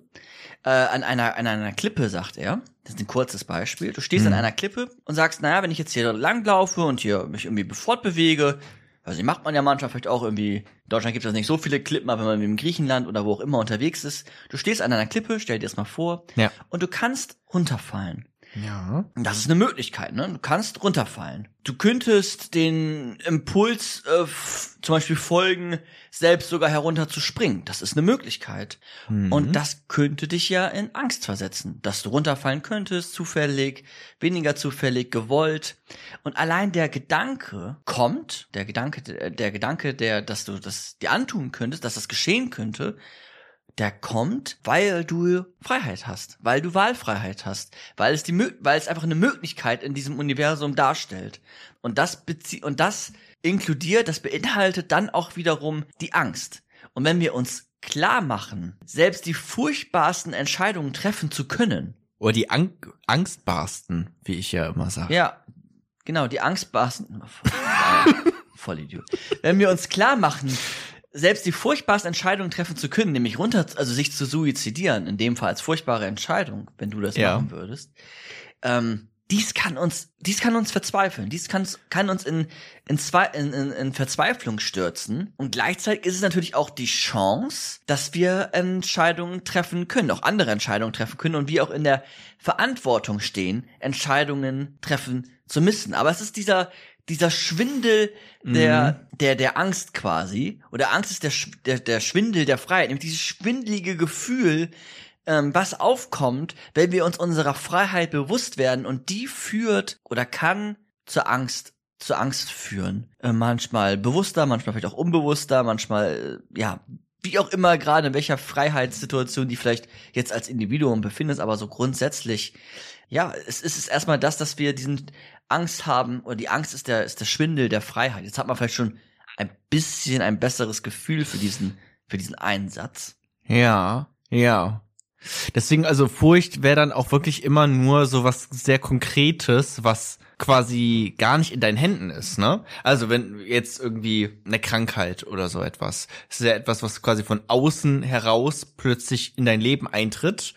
äh, an einer an einer Klippe, sagt er. Das ist ein kurzes Beispiel. Du stehst an einer Klippe und sagst, naja, wenn ich jetzt hier langlaufe und hier mich irgendwie fortbewege, also die macht man ja manchmal vielleicht auch irgendwie, in Deutschland gibt es nicht so viele Klippen, aber wenn man in Griechenland oder wo auch immer unterwegs ist, du stehst an einer Klippe, stell dir das mal vor, Ja. und du kannst runterfallen. Ja. Und Das ist eine Möglichkeit, ne? Du kannst runterfallen. Du könntest den Impuls äh, zum Beispiel folgen, selbst sogar herunter zu springen. Das ist eine Möglichkeit. Und das könnte dich ja in Angst versetzen, dass du runterfallen könntest, zufällig, weniger zufällig, gewollt. Und allein der Gedanke kommt, der Gedanke, der, der Gedanke, der, dass du das dir antun könntest, dass das geschehen könnte, der kommt, weil du Freiheit hast, weil du Wahlfreiheit hast, weil es die weil es einfach eine Möglichkeit in diesem Universum darstellt. Und das bezie und das inkludiert, das beinhaltet dann auch wiederum die Angst. Und wenn wir uns klar machen, selbst die furchtbarsten Entscheidungen treffen zu können, Oder die Ang Angstbarsten, wie ich ja immer sage. Ja, genau, die Angstbarsten. Vollidiot. Wenn wir uns klar machen, selbst die furchtbarsten Entscheidungen treffen zu können, nämlich runter, also sich zu suizidieren, in dem Fall als furchtbare Entscheidung, wenn du das Ja. machen würdest, ähm, dies kann uns, dies kann uns verzweifeln, dies kann, kann uns in, in, zwei, in, in, in Verzweiflung stürzen. Und gleichzeitig ist es natürlich auch die Chance, dass wir Entscheidungen treffen können, auch andere Entscheidungen treffen können und wir auch in der Verantwortung stehen, Entscheidungen treffen zu müssen. Aber es ist dieser, dieser Schwindel der, der, der Angst quasi, oder Angst ist der, der, der Schwindel der Freiheit, nämlich dieses schwindelige Gefühl, ähm, was aufkommt, wenn wir uns unserer Freiheit bewusst werden und die führt oder kann zur Angst, zur Angst führen. Äh, manchmal bewusster, manchmal vielleicht auch unbewusster, manchmal, äh, ja, wie auch immer gerade in welcher Freiheitssituation die vielleicht jetzt als Individuum befindest, aber so grundsätzlich, ja, es ist es erstmal das, dass wir diesen Angst haben, oder die Angst ist der, ist der Schwindel der Freiheit. Jetzt hat man vielleicht schon ein bisschen ein besseres Gefühl für diesen, für diesen Einsatz. Ja, ja. Deswegen, also Furcht wäre dann auch wirklich immer nur so was sehr Konkretes, was quasi gar nicht in deinen Händen ist, ne? Also wenn jetzt irgendwie eine Krankheit oder so etwas, ist ja etwas, was quasi von außen heraus plötzlich in dein Leben eintritt,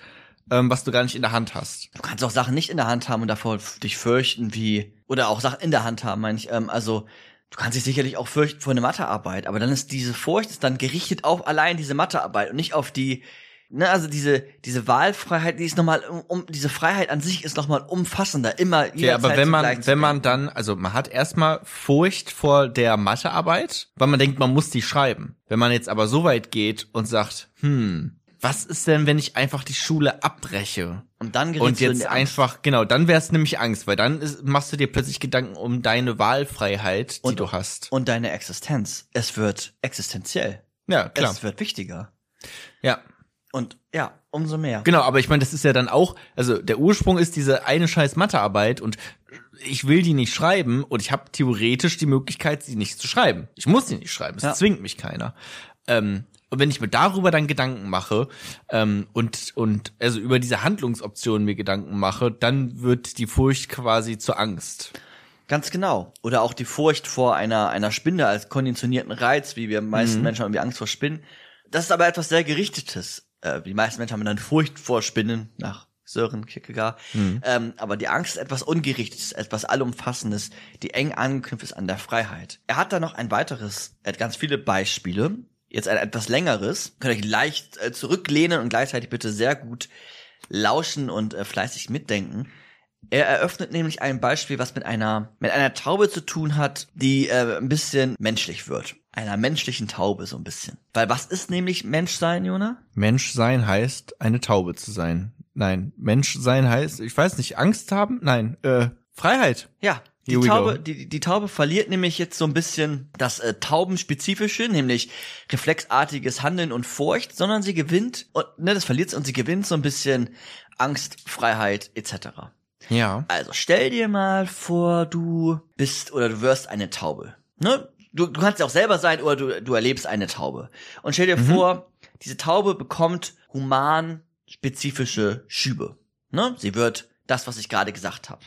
ähm, was du gar nicht in der Hand hast. Du kannst auch Sachen nicht in der Hand haben und davor dich fürchten, wie, oder auch Sachen in der Hand haben, meine ich. Ähm, also, du kannst dich sicherlich auch fürchten vor eine Mathearbeit, aber dann ist diese Furcht ist dann gerichtet auf allein diese Mathearbeit und nicht auf die, ne, also diese, diese Wahlfreiheit, die ist nochmal, um, diese Freiheit an sich ist nochmal umfassender, immer, Ja, aber jederzeit wenn man, wenn man dann, also man hat erstmal Furcht vor der Mathearbeit, weil man denkt, man muss die schreiben. Wenn man jetzt aber so weit geht und sagt, hm, was ist denn, wenn ich einfach die Schule abbreche? Und dann gerätst Und du in jetzt einfach, genau, dann wär's nämlich Angst, weil dann ist, machst du dir plötzlich Gedanken um deine Wahlfreiheit, die Und- du hast. Und deine Existenz. Es wird existenziell. Ja, klar. Es wird wichtiger. Ja. Und ja, umso mehr. Genau, aber ich meine, das ist ja dann auch, also der Ursprung ist diese eine scheiß Mathearbeit und ich will die nicht schreiben und ich habe theoretisch die Möglichkeit, sie nicht zu schreiben. Ich muss sie nicht schreiben, es Ja. zwingt mich keiner. Ähm, und wenn ich mir darüber dann Gedanken mache ähm, und und also über diese Handlungsoptionen mir Gedanken mache, dann wird die Furcht quasi zur Angst. Ganz genau. Oder auch die Furcht vor einer, einer Spinne als konditionierten Reiz, wie wir meisten Menschen haben irgendwie Angst vor Spinnen. Das ist aber etwas sehr Gerichtetes. Äh, die meisten Menschen haben dann Furcht vor Spinnen, nach Sören Kierkegaard. Ähm, aber die Angst ist etwas Ungerichtetes, etwas Allumfassendes, die eng angeknüpft ist an der Freiheit. Er hat da noch ein weiteres, er hat ganz viele Beispiele. Jetzt ein etwas längeres. Könnt euch leicht äh, zurücklehnen und gleichzeitig bitte sehr gut lauschen und äh, fleißig mitdenken. Er eröffnet nämlich ein Beispiel, was mit einer mit einer Taube zu tun hat, die äh, ein bisschen menschlich wird. Einer menschlichen Taube so ein bisschen. Weil was ist nämlich Menschsein, Jona? Mensch sein heißt, eine Taube zu sein. Nein, Mensch sein heißt, ich weiß nicht, Angst haben? Nein, äh, Freiheit. Ja, Here we Taube, die, die Taube verliert nämlich jetzt so ein bisschen das äh, Taubenspezifische, nämlich reflexartiges Handeln und Furcht, sondern sie gewinnt und ne, das verliert sie und sie gewinnt so ein bisschen Angst, Freiheit etc. Ja. Also stell dir mal vor, du bist oder du wirst eine Taube. Ne? Du, du kannst ja auch selber sein oder du, du erlebst eine Taube. Und stell dir vor, diese Taube bekommt human spezifische Schübe. Ne? Sie wird das, was ich gerade gesagt habe.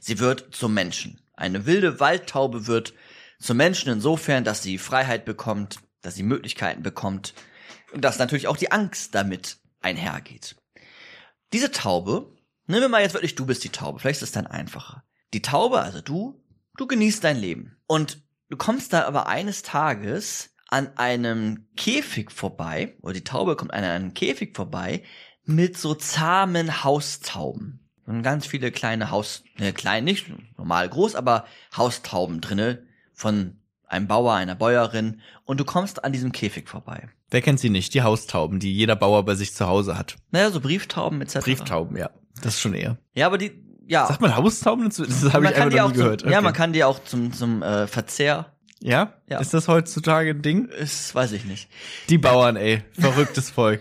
Sie wird zum Menschen. Eine wilde Waldtaube wird zum Menschen insofern, dass sie Freiheit bekommt, dass sie Möglichkeiten bekommt und dass natürlich auch die Angst damit einhergeht. Diese Taube, nehmen wir mal jetzt wirklich, du bist die Taube, vielleicht ist es dann einfacher. Die Taube, also du, du genießt dein Leben. Und du kommst da aber eines Tages an einem Käfig vorbei, oder die Taube kommt an einem Käfig vorbei, mit so zahmen Haustauben. Und ganz viele kleine Haus, ne, klein nicht, normal groß, aber Haustauben drinne von einem Bauer, einer Bäuerin. Und du kommst an diesem Käfig vorbei. Wer kennt sie nicht? Die Haustauben, die jeder Bauer bei sich zu Hause hat. Naja, so Brieftauben etc. Brieftauben, ja. Das ist schon eher. Ja, aber die, ja. Sagt man Haustauben? Das habe ich einfach noch nie zum, gehört. Ja, Okay. man kann die auch zum, zum äh, Verzehr. Ja? Ja. Ist das heutzutage ein Ding? Ist, weiß ich nicht. Die Bauern, ey. Verrücktes Volk.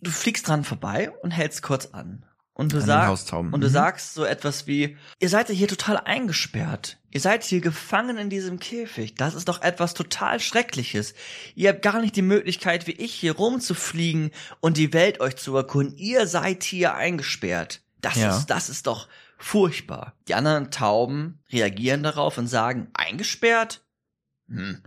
Du fliegst dran vorbei und hältst kurz an. Und du, An den sag, Haustauben. und du Mhm. sagst so etwas wie, ihr seid ja hier total eingesperrt. Ihr seid hier gefangen in diesem Käfig. Das ist doch etwas total Schreckliches. Ihr habt gar nicht die Möglichkeit, wie ich, hier rumzufliegen und die Welt euch zu erkunden. Ihr seid hier eingesperrt. Das Ja. ist, das ist doch furchtbar. Die anderen Tauben reagieren darauf und sagen, eingesperrt? Hm.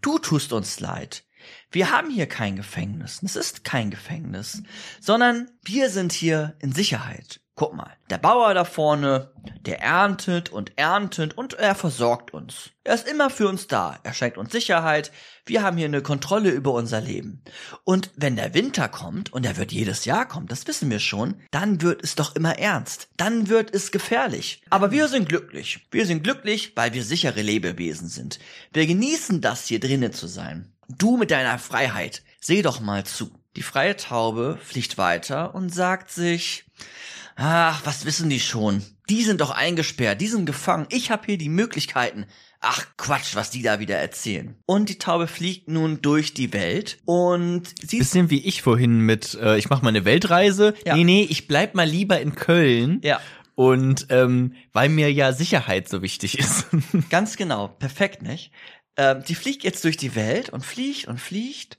Du tust uns leid. Wir haben hier kein Gefängnis. Es ist kein Gefängnis, sondern wir sind hier in Sicherheit. Guck mal, der Bauer da vorne, der erntet und erntet und er versorgt uns. Er ist immer für uns da. Er schenkt uns Sicherheit. Wir haben hier eine Kontrolle über unser Leben. Und wenn der Winter kommt, und er wird jedes Jahr kommen, das wissen wir schon, dann wird es doch immer ernst. Dann wird es gefährlich. Aber wir sind glücklich. Wir sind glücklich, weil wir sichere Lebewesen sind. Wir genießen das, hier drinnen zu sein. Du mit deiner Freiheit, seh doch mal zu. Die freie Taube fliegt weiter und sagt sich, ach, was wissen die schon? Die sind doch eingesperrt, die sind gefangen. Ich habe hier die Möglichkeiten. Ach Quatsch, was die da wieder erzählen. Und die Taube fliegt nun durch die Welt und sie Bisschen wie ich vorhin mit, äh, ich mache mal eine Weltreise. Ja. Nee, nee, ich bleib mal lieber in Köln. ja, Und ähm, weil mir ja Sicherheit so wichtig ist. Ganz genau, perfekt, nicht? Ähm, die fliegt jetzt durch die Welt und fliegt und fliegt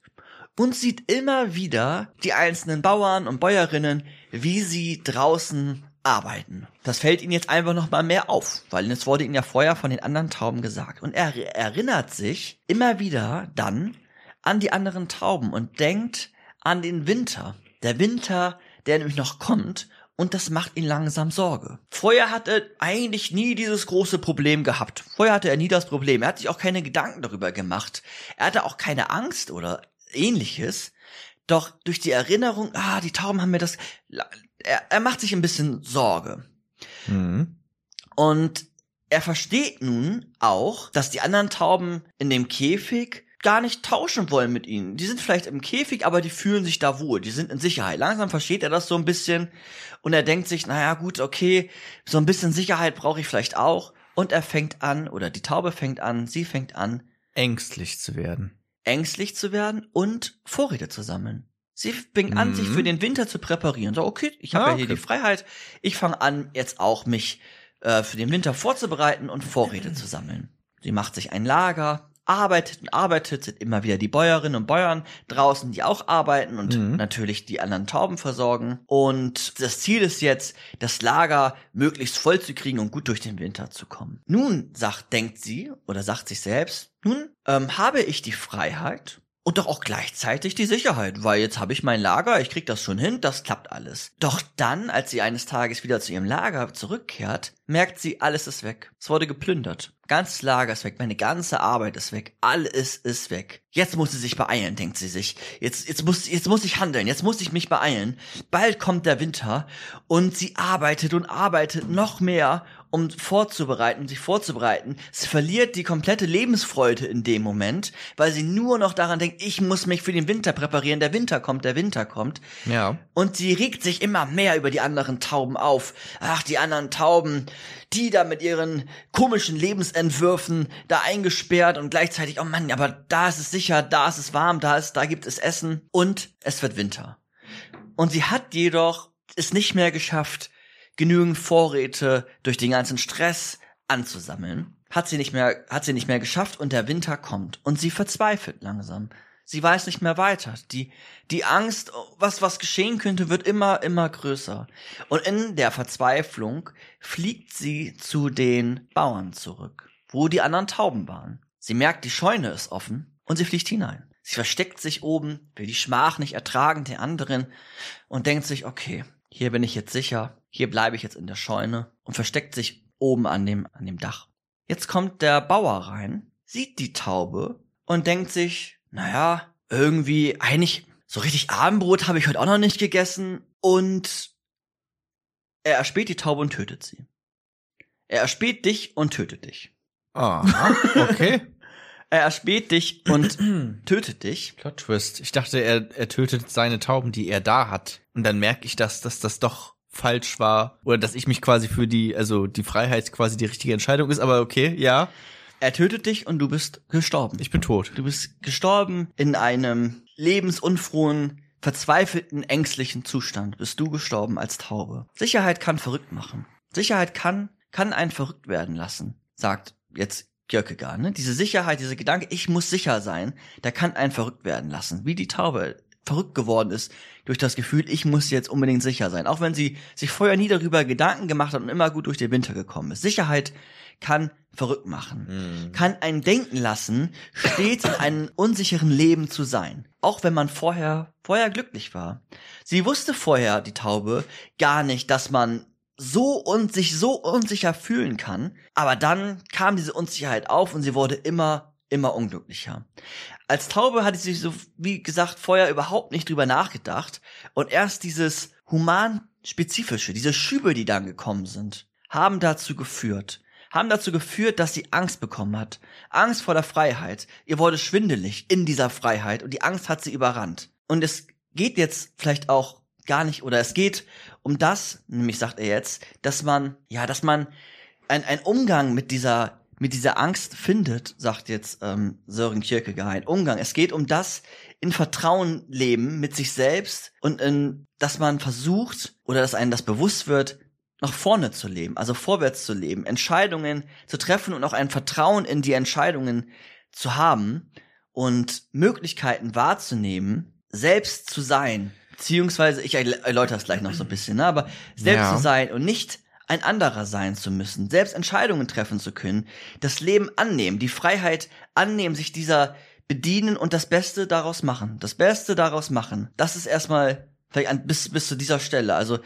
und sieht immer wieder die einzelnen Bauern und Bäuerinnen, wie sie draußen arbeiten. Das fällt ihnen jetzt einfach noch mal mehr auf, weil es wurde ihnen ja vorher von den anderen Tauben gesagt. Und er erinnert sich immer wieder dann an die anderen Tauben und denkt an den Winter. Der Winter, der nämlich noch kommt und das macht ihn langsam Sorge. Vorher hat er eigentlich nie dieses große Problem gehabt. Vorher hatte er nie das Problem. Er hat sich auch keine Gedanken darüber gemacht. Er hatte auch keine Angst oder ähnliches. Doch durch die Erinnerung, ah, die Tauben haben mir das, er, er macht sich ein bisschen Sorge. Mhm. Und er versteht nun auch, dass die anderen Tauben in dem Käfig gar nicht tauschen wollen mit ihnen. Die sind vielleicht im Käfig, aber die fühlen sich da wohl. Die sind in Sicherheit. Langsam versteht er das so ein bisschen und er denkt sich, naja, gut, okay, so ein bisschen Sicherheit brauche ich vielleicht auch. Und er fängt an, oder die Taube fängt an, sie fängt an, Ängstlich zu werden. ängstlich zu werden und Vorräte zu sammeln. Sie fängt an, Mhm. sich für den Winter zu präparieren. So, okay, ich habe Ah, ja hier die Freiheit. Ich fange an, jetzt auch mich äh, für den Winter vorzubereiten und Vorräte zu sammeln. Sie macht sich ein Lager, arbeitet und arbeitet, sind immer wieder die Bäuerinnen und Bäuern draußen, die auch arbeiten und Mhm. natürlich die anderen Tauben versorgen. Und das Ziel ist jetzt, das Lager möglichst voll zu kriegen und gut durch den Winter zu kommen. Nun, sagt, denkt sie oder sagt sich selbst, nun ähm, habe ich die Freiheit und doch auch gleichzeitig die Sicherheit, weil jetzt habe ich mein Lager, ich krieg das schon hin, das klappt alles. Doch dann, als sie eines Tages wieder zu ihrem Lager zurückkehrt, merkt sie, alles ist weg. Es wurde geplündert. Ganzes Lager ist weg, meine ganze Arbeit ist weg, alles ist weg. Jetzt muss sie sich beeilen, denkt sie sich. Jetzt, jetzt muss, jetzt muss ich handeln, jetzt muss ich mich beeilen. Bald kommt der Winter und sie arbeitet und arbeitet noch mehr, um vorzubereiten, sich vorzubereiten. Sie verliert die komplette Lebensfreude in dem Moment, weil sie nur noch daran denkt, ich muss mich für den Winter präparieren, der Winter kommt, der Winter kommt. Ja. Und sie regt sich immer mehr über die anderen Tauben auf. Ach, die anderen Tauben, die da mit ihren komischen Lebensentwürfen da eingesperrt und gleichzeitig, oh Mann, aber da ist es sicher, da ist es warm, da ist, da gibt es Essen und es wird Winter. Und sie hat jedoch es nicht mehr geschafft, genügend Vorräte durch den ganzen Stress anzusammeln. Hat sie nicht mehr, hat sie nicht mehr geschafft und der Winter kommt und sie verzweifelt langsam. Sie weiß nicht mehr weiter. Die, die Angst, was, was geschehen könnte, wird immer, immer größer. Und in der Verzweiflung fliegt sie zu den Bauern zurück, wo die anderen Tauben waren. Sie merkt, die Scheune ist offen und sie fliegt hinein. Sie versteckt sich oben, will die Schmach nicht ertragen der anderen und denkt sich, okay, hier bin ich jetzt sicher, hier bleibe ich jetzt in der Scheune und versteckt sich oben an dem, an dem Dach. Jetzt kommt der Bauer rein, sieht die Taube und denkt sich, naja, irgendwie, eigentlich, so richtig Abendbrot habe ich heute auch noch nicht gegessen und er erspäht die Taube und tötet sie. Er erspäht dich und tötet dich. Ah, okay. Er erspäht dich und tötet dich. Plot Twist. Ich dachte, er, er tötet seine Tauben, die er da hat. Und dann merke ich, dass, dass das doch falsch war. Oder dass ich mich quasi für die, also die Freiheit quasi die richtige Entscheidung ist. Aber okay, ja. Er tötet dich und du bist gestorben. Ich bin tot. Du bist gestorben in einem lebensunfrohen verzweifelten, ängstlichen Zustand bist du gestorben als Taube. Sicherheit kann verrückt machen. Sicherheit kann, kann einen verrückt werden lassen, sagt jetzt Kierkegaard. Ne? Diese Sicherheit, dieser Gedanke, ich muss sicher sein, der kann einen verrückt werden lassen. Wie die Taube verrückt geworden ist durch das Gefühl, ich muss jetzt unbedingt sicher sein. Auch wenn sie sich vorher nie darüber Gedanken gemacht hat und immer gut durch den Winter gekommen ist. Sicherheit kann verrückt machen, mhm. kann einen denken lassen, stets in einem unsicheren Leben zu sein. Auch wenn man vorher, vorher glücklich war. Sie wusste vorher, die Taube, gar nicht, dass man so und sich so unsicher fühlen kann. Aber dann kam diese Unsicherheit auf und sie wurde immer, immer unglücklicher. Als Taube hatte sie so, wie gesagt, vorher überhaupt nicht drüber nachgedacht. Und erst dieses human-spezifische, diese Schübe, die dann gekommen sind, haben dazu geführt, haben dazu geführt, dass sie Angst bekommen hat. Angst vor der Freiheit. Ihr wurde schwindelig in dieser Freiheit und die Angst hat sie überrannt. Und es geht jetzt vielleicht auch gar nicht, oder es geht um das, nämlich sagt er jetzt, dass man, ja, dass man ein, ein Umgang mit dieser, mit dieser Angst findet, sagt jetzt ähm, Sören Kierkegaard, Umgang. Es geht um das in Vertrauen leben mit sich selbst und in, dass man versucht, oder dass einem das bewusst wird, nach vorne zu leben, also vorwärts zu leben, Entscheidungen zu treffen und auch ein Vertrauen in die Entscheidungen zu haben und Möglichkeiten wahrzunehmen, selbst zu sein Beziehungsweise, ich erläutere es gleich noch so ein bisschen, ne? aber selbst ja. zu sein und nicht ein anderer sein zu müssen, selbst Entscheidungen treffen zu können, das Leben annehmen, die Freiheit annehmen, sich dieser bedienen und das Beste daraus machen. Das Beste daraus machen. Das ist erstmal vielleicht an, bis, bis zu dieser Stelle. Also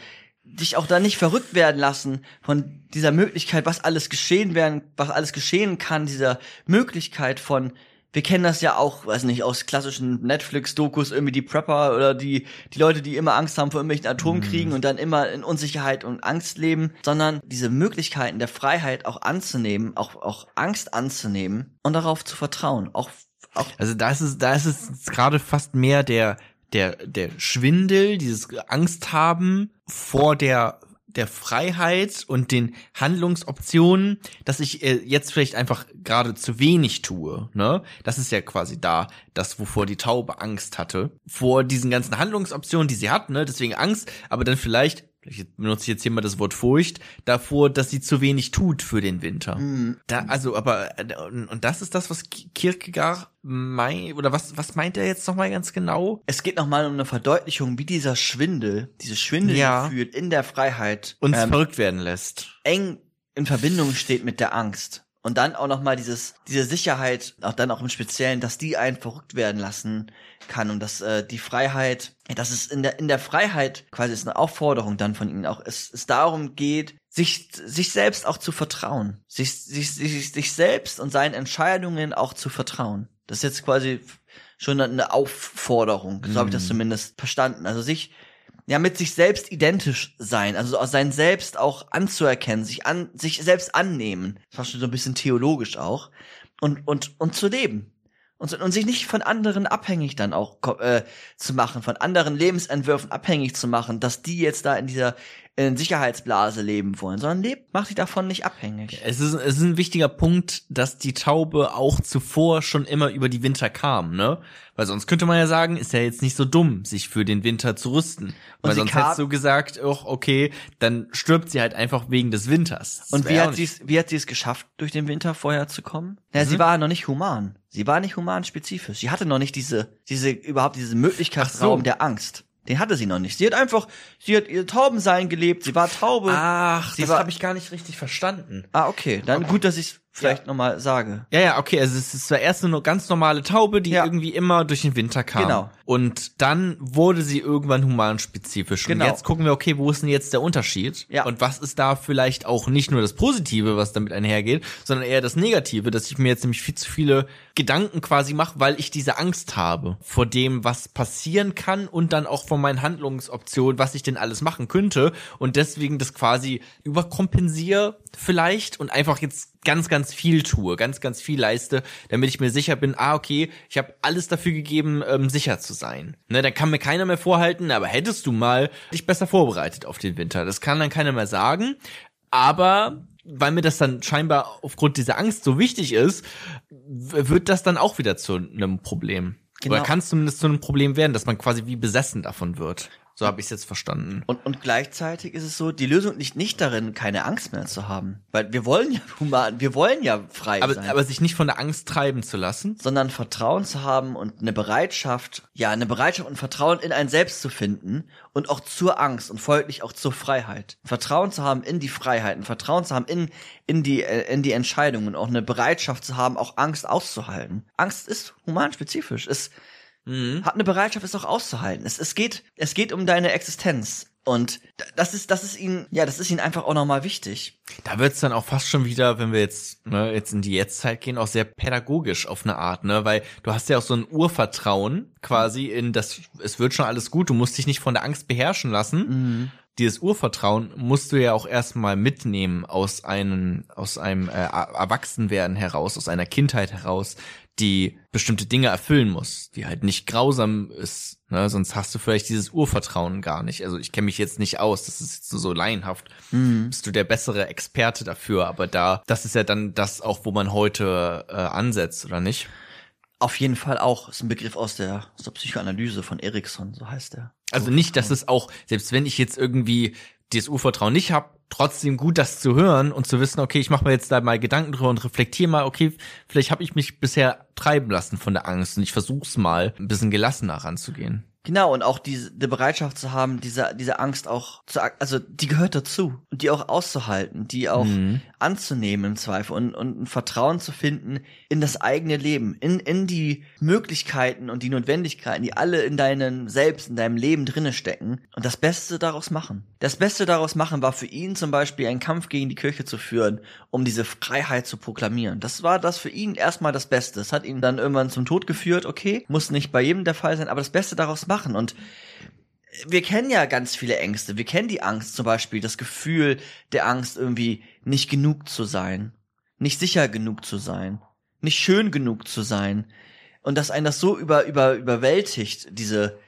dich auch da nicht verrückt werden lassen von dieser Möglichkeit, was alles geschehen werden, was alles geschehen kann, dieser Möglichkeit von wir kennen das ja auch, weiß nicht, aus klassischen Netflix-Dokus, irgendwie die Prepper oder die, die Leute, die immer Angst haben vor irgendwelchen Atomkriegen mhm. und dann immer in Unsicherheit und Angst leben, sondern diese Möglichkeiten der Freiheit auch anzunehmen, auch, auch Angst anzunehmen und darauf zu vertrauen. Auch, auch also da ist es, da ist es gerade fast mehr der, der, der Schwindel, dieses Angst haben vor der der Freiheit und den Handlungsoptionen, dass ich äh, jetzt vielleicht einfach gerade zu wenig tue. Ne? Das ist ja quasi da, das, wovor die Taube Angst hatte. Vor diesen ganzen Handlungsoptionen, die sie hat, ne? deswegen Angst, aber dann vielleicht vielleicht benutze ich jetzt hier mal das Wort Furcht, davor, dass sie zu wenig tut für den Winter. Mhm. Da, also, aber, und das ist das, was Kierkegaard meint, oder was, was meint er jetzt nochmal ganz genau? Es geht nochmal um eine Verdeutlichung, wie dieser Schwindel, dieses Schwindel ja. fühlt in der Freiheit uns ähm, verrückt werden lässt. Eng in Verbindung steht mit der Angst. Und dann auch nochmal dieses, diese Sicherheit, auch dann auch im Speziellen, dass die einen verrückt werden lassen kann und dass äh, die Freiheit, dass es in der, in der Freiheit quasi ist eine Aufforderung dann von ihnen auch, es, es darum geht, sich, sich selbst auch zu vertrauen, sich, sich, sich, sich selbst und seinen Entscheidungen auch zu vertrauen. Das ist jetzt quasi schon eine Aufforderung, so habe ich das mhm. zumindest verstanden. Also sich ja mit sich selbst identisch sein, also sein Selbst auch anzuerkennen, sich an sich selbst annehmen, fast schon so ein bisschen theologisch auch und und und zu leben und, und sich nicht von anderen abhängig dann auch äh, zu machen, von anderen Lebensentwürfen abhängig zu machen, dass die jetzt da in dieser in Sicherheitsblase leben wollen, sondern lebt, macht sich davon nicht abhängig. Es ist, es ist ein wichtiger Punkt, dass die Taube auch zuvor schon immer über die Winter kam, ne? Weil sonst könnte man ja sagen, ist ja jetzt nicht so dumm, sich für den Winter zu rüsten. Und Weil sonst hättest du gesagt, oh, okay, dann stirbt sie halt einfach wegen des Winters. Das und wie hat sie es, wie hat sie es geschafft, durch den Winter vorher zu kommen? Ja, mhm. sie war noch nicht human. Sie war nicht human spezifisch. Sie hatte noch nicht diese, diese, überhaupt diese Möglichkeitsraum so. der Angst. Den hatte sie noch nicht. Sie hat einfach, sie hat ihr Taubensein gelebt, sie war Taube. Ach, sie das habe ich gar nicht richtig verstanden. Ah, okay. Dann okay. gut, dass ich vielleicht ja. nochmal sage. Ja, ja, okay. Also es ist zwar erst eine ganz normale Taube, die ja. irgendwie immer durch den Winter kam. Genau. Und dann wurde sie irgendwann humanspezifisch. Genau. Und jetzt gucken wir, okay, wo ist denn jetzt der Unterschied? Ja. Und was ist da vielleicht auch nicht nur das Positive, was damit einhergeht, sondern eher das Negative, dass ich mir jetzt nämlich viel zu viele Gedanken quasi mache, weil ich diese Angst habe vor dem, was passieren kann und dann auch von meinen Handlungsoptionen, was ich denn alles machen könnte und deswegen das quasi überkompensiere vielleicht und einfach jetzt ganz, ganz viel tue, ganz, ganz viel leiste, damit ich mir sicher bin, ah, okay, ich habe alles dafür gegeben, ähm, sicher zu sein. Ne, dann kann mir keiner mehr vorhalten, aber hättest du mal dich besser vorbereitet auf den Winter. Das kann dann keiner mehr sagen. Aber weil mir das dann scheinbar aufgrund dieser Angst so wichtig ist, wird das dann auch wieder zu einem Problem. Genau. Oder kann es zumindest zu einem Problem werden, dass man quasi wie besessen davon wird. So habe ich es jetzt verstanden. Und, und gleichzeitig ist es so, die Lösung liegt nicht darin, keine Angst mehr zu haben. Weil wir wollen ja human, wir wollen ja frei aber, sein. Aber sich nicht von der Angst treiben zu lassen. Sondern Vertrauen zu haben und eine Bereitschaft, ja, eine Bereitschaft und Vertrauen in ein Selbst zu finden und auch zur Angst und folglich auch zur Freiheit. Vertrauen zu haben in die Freiheiten, Vertrauen zu haben in, in die, äh, in die Entscheidungen, auch eine Bereitschaft zu haben, auch Angst auszuhalten. Angst ist humanspezifisch, ist, Mhm. Hab eine Bereitschaft, es auch auszuhalten. Es, es geht, es geht um deine Existenz. Und das ist, das ist ihnen, ja, das ist ihnen einfach auch nochmal wichtig. Da wird's dann auch fast schon wieder, wenn wir jetzt, ne, jetzt in die Jetztzeit gehen, auch sehr pädagogisch auf eine Art, ne, weil du hast ja auch so ein Urvertrauen quasi in das, es wird schon alles gut, du musst dich nicht von der Angst beherrschen lassen. Mhm dieses Urvertrauen musst du ja auch erstmal mitnehmen aus einem, aus einem äh, Erwachsenwerden heraus, aus einer Kindheit heraus, die bestimmte Dinge erfüllen muss, die halt nicht grausam ist, ne? sonst hast du vielleicht dieses Urvertrauen gar nicht. Also ich kenne mich jetzt nicht aus, das ist jetzt so, laienhaft. Mhm. Bist du der bessere Experte dafür, aber da, das ist ja dann das auch, wo man heute äh, ansetzt, oder nicht? Auf jeden Fall auch. Das ist ein Begriff aus der, aus der Psychoanalyse von Erikson, so heißt er. Also nicht, dass es auch, selbst wenn ich jetzt irgendwie dieses Urvertrauen nicht habe, trotzdem gut, das zu hören und zu wissen, okay, ich mache mir jetzt da mal Gedanken drüber und reflektiere mal, okay, vielleicht habe ich mich bisher treiben lassen von der Angst und ich versuch's mal, ein bisschen gelassener ranzugehen. Genau, und auch diese die Bereitschaft zu haben, diese, diese Angst auch zu, also die gehört dazu. Und die auch auszuhalten, die auch mhm. anzunehmen im Zweifel und, und ein Vertrauen zu finden in das eigene Leben, in, in die Möglichkeiten und die Notwendigkeiten, die alle in deinem Selbst, in deinem Leben drinne stecken und das Beste daraus machen. Das Beste daraus machen war für ihn zum Beispiel einen Kampf gegen die Kirche zu führen, um diese Freiheit zu proklamieren. Das war das für ihn erstmal das Beste. Das hat ihn dann irgendwann zum Tod geführt, okay, muss nicht bei jedem der Fall sein, aber das Beste daraus machen. Und wir kennen ja ganz viele Ängste. Wir kennen die Angst zum Beispiel, das Gefühl der Angst, irgendwie nicht genug zu sein, nicht sicher genug zu sein, nicht schön genug zu sein. Und dass einen das so über, über, überwältigt, diese,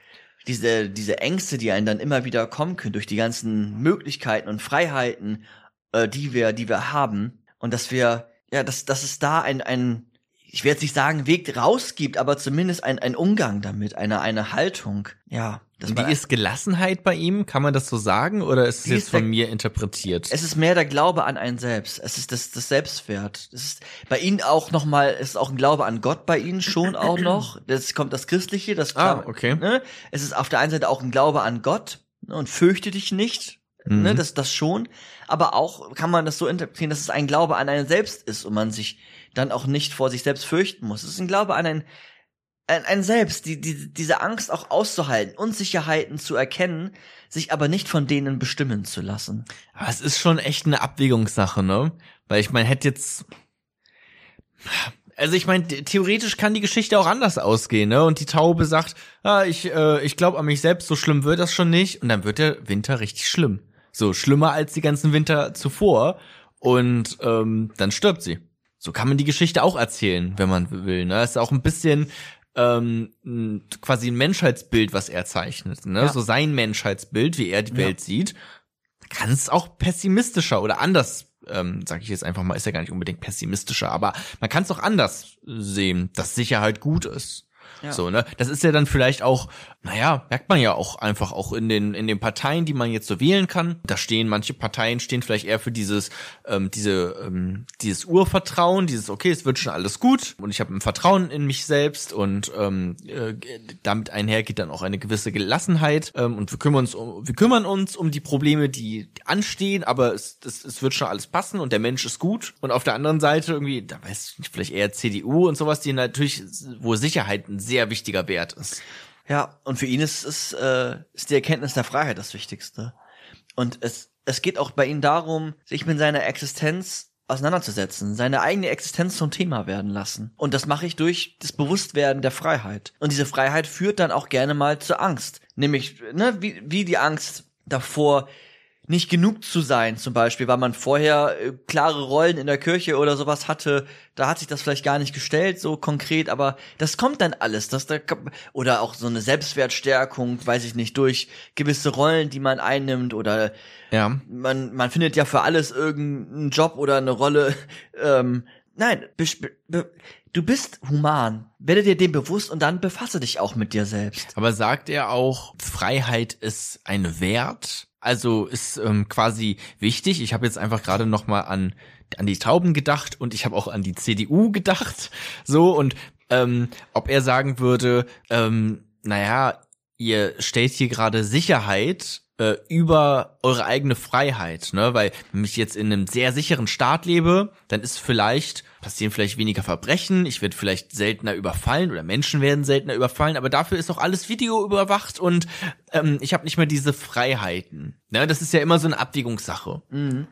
diese, diese Ängste, die einen dann immer wieder kommen können durch die ganzen Möglichkeiten und Freiheiten, äh, die wir, die wir haben. Und dass wir, ja, dass, dass es da ein, ein, ich werde jetzt nicht sagen, Weg raus gibt, aber zumindest ein, ein Umgang damit, eine, eine Haltung. Ja. Das Wie ist Gelassenheit bei ihm? Kann man das so sagen oder ist es jetzt von der, mir interpretiert? Es ist mehr der Glaube an einen selbst. Es ist das, das Selbstwert. Es ist bei ihnen auch noch mal, es ist auch ein Glaube an Gott bei ihnen schon auch noch. Das kommt das Christliche, das ah, okay. Ne? Es ist auf der einen Seite auch ein Glaube an Gott ne? und fürchte dich nicht. Ne? Mhm. Ne? Das, das schon. Aber auch kann man das so interpretieren, dass es ein Glaube an einen selbst ist und man sich dann auch nicht vor sich selbst fürchten muss. Es ist ein Glaube an ein, ein, ein Selbst, die, die, diese Angst auch auszuhalten, Unsicherheiten zu erkennen, sich aber nicht von denen bestimmen zu lassen. Aber es ist schon echt eine Abwägungssache, ne? Weil ich meine, hätte jetzt, also ich meine, theoretisch kann die Geschichte auch anders ausgehen, ne? Und die Taube sagt, ah, ich, äh, ich glaube an mich selbst, so schlimm wird das schon nicht. Und dann wird der Winter richtig schlimm. So schlimmer als die ganzen Winter zuvor. Und ähm, dann stirbt sie. So kann man die Geschichte auch erzählen, wenn man will. Ne? ist auch ein bisschen ähm, quasi ein Menschheitsbild, was er zeichnet. Ne? Ja. So sein Menschheitsbild, wie er die ja. Welt sieht. Kann es auch pessimistischer oder anders, ähm, sage ich jetzt einfach mal, ist ja gar nicht unbedingt pessimistischer, aber man kann es auch anders sehen, dass Sicherheit gut ist. Ja. So, ne? Das ist ja dann vielleicht auch, naja, merkt man ja auch einfach auch in den, in den Parteien, die man jetzt so wählen kann. Da stehen, manche Parteien stehen vielleicht eher für dieses, ähm, diese, ähm, dieses Urvertrauen, dieses, okay, es wird schon alles gut und ich habe ein Vertrauen in mich selbst und ähm, äh, damit einher geht dann auch eine gewisse Gelassenheit ähm, und wir kümmern uns um, wir kümmern uns um die Probleme, die anstehen, aber es, es, es wird schon alles passen und der Mensch ist gut. Und auf der anderen Seite irgendwie, da weiß ich nicht, vielleicht eher CDU und sowas, die natürlich, wo Sicherheit ein sehr sehr wichtiger Wert ist. Ja, und für ihn ist, ist, äh, ist die Erkenntnis der Freiheit das Wichtigste. Und es, es geht auch bei ihm darum, sich mit seiner Existenz auseinanderzusetzen, seine eigene Existenz zum Thema werden lassen. Und das mache ich durch das Bewusstwerden der Freiheit. Und diese Freiheit führt dann auch gerne mal zur Angst. Nämlich, ne, wie, wie die Angst davor, nicht genug zu sein, zum Beispiel, weil man vorher äh, klare Rollen in der Kirche oder sowas hatte, da hat sich das vielleicht gar nicht gestellt, so konkret, aber das kommt dann alles, das da oder auch so eine Selbstwertstärkung, weiß ich nicht, durch gewisse Rollen, die man einnimmt oder ja. man man findet ja für alles irgendeinen Job oder eine Rolle. Ähm, nein, Du bist human. Werde dir dem bewusst und dann befasse dich auch mit dir selbst. Aber sagt er auch, Freiheit ist ein Wert? Also ist ähm, quasi wichtig. Ich habe jetzt einfach gerade noch mal an an die Tauben gedacht und ich habe auch an die CDU gedacht. So und ähm, ob er sagen würde, ähm, naja, ihr stellt hier gerade Sicherheit äh, über eure eigene Freiheit, ne? Weil wenn ich jetzt in einem sehr sicheren Staat lebe, dann ist vielleicht passieren vielleicht weniger Verbrechen, ich werde vielleicht seltener überfallen oder Menschen werden seltener überfallen, aber dafür ist auch alles Video überwacht und ähm, ich habe nicht mehr diese Freiheiten. Ne? Das ist ja immer so eine Abwägungssache. Mhm.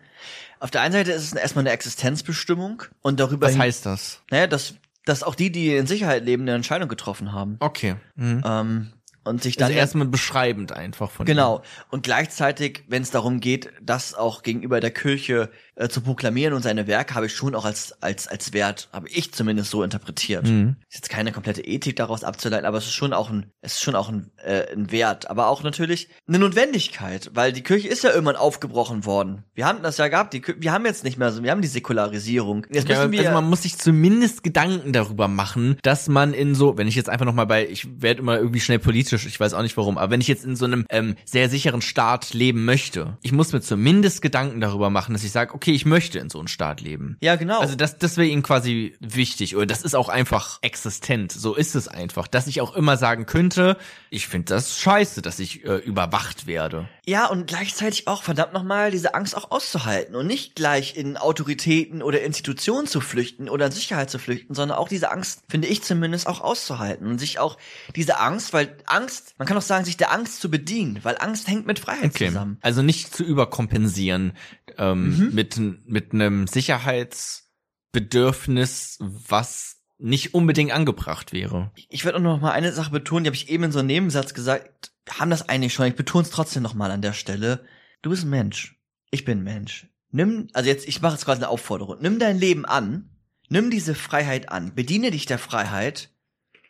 Auf der einen Seite ist es erstmal eine Existenzbestimmung und darüber. Was heißt das? Naja, dass, dass auch die, die in Sicherheit leben, eine Entscheidung getroffen haben. Okay. Mhm. Ähm, und sich dann also erstmal beschreibend einfach von genau. ihm. und gleichzeitig wenn es darum geht das auch gegenüber der Kirche äh, zu proklamieren und seine Werke habe ich schon auch als als als Wert habe ich zumindest so interpretiert. Mhm. ist jetzt keine komplette Ethik daraus abzuleiten aber es ist schon auch ein es ist schon auch ein, äh, ein Wert. Aber auch natürlich eine Notwendigkeit weil die Kirche ist ja irgendwann aufgebrochen worden. Wir haben das ja gehabt. Die wir haben jetzt nicht mehr so wir haben die Säkularisierung. Jetzt müssen ja, wir also man muss sich zumindest Gedanken darüber machen dass man in so wenn ich jetzt einfach noch mal bei ich werde immer irgendwie schnell politisch ich weiß auch nicht warum aber wenn ich jetzt in so einem ähm, sehr sicheren Staat leben möchte ich muss mir zumindest Gedanken darüber machen dass ich sage okay, ich möchte in so einem Staat leben. Ja, genau. Also das, das wäre ihnen quasi wichtig. Oder das ist auch einfach existent. So ist es einfach. Dass ich auch immer sagen könnte, ich finde das scheiße, dass ich äh, überwacht werde. Ja, und gleichzeitig auch, verdammt nochmal, diese Angst auch auszuhalten und nicht gleich in Autoritäten oder Institutionen zu flüchten oder in Sicherheit zu flüchten, sondern auch diese Angst, finde ich zumindest, auch auszuhalten und sich auch diese Angst, weil Angst, man kann auch sagen, sich der Angst zu bedienen, weil Angst hängt mit Freiheit okay. zusammen. Also nicht zu überkompensieren ähm, mhm. mit, mit einem Sicherheitsbedürfnis, was nicht unbedingt angebracht wäre. Ich werde auch noch mal eine Sache betonen, die habe ich eben in so einem Nebensatz gesagt. Haben das eigentlich schon, ich betone es trotzdem noch mal an der Stelle. Du bist ein Mensch. Ich bin ein Mensch. Nimm, also jetzt, ich mache jetzt quasi eine Aufforderung. Nimm dein Leben an. Nimm diese Freiheit an. Bediene dich der Freiheit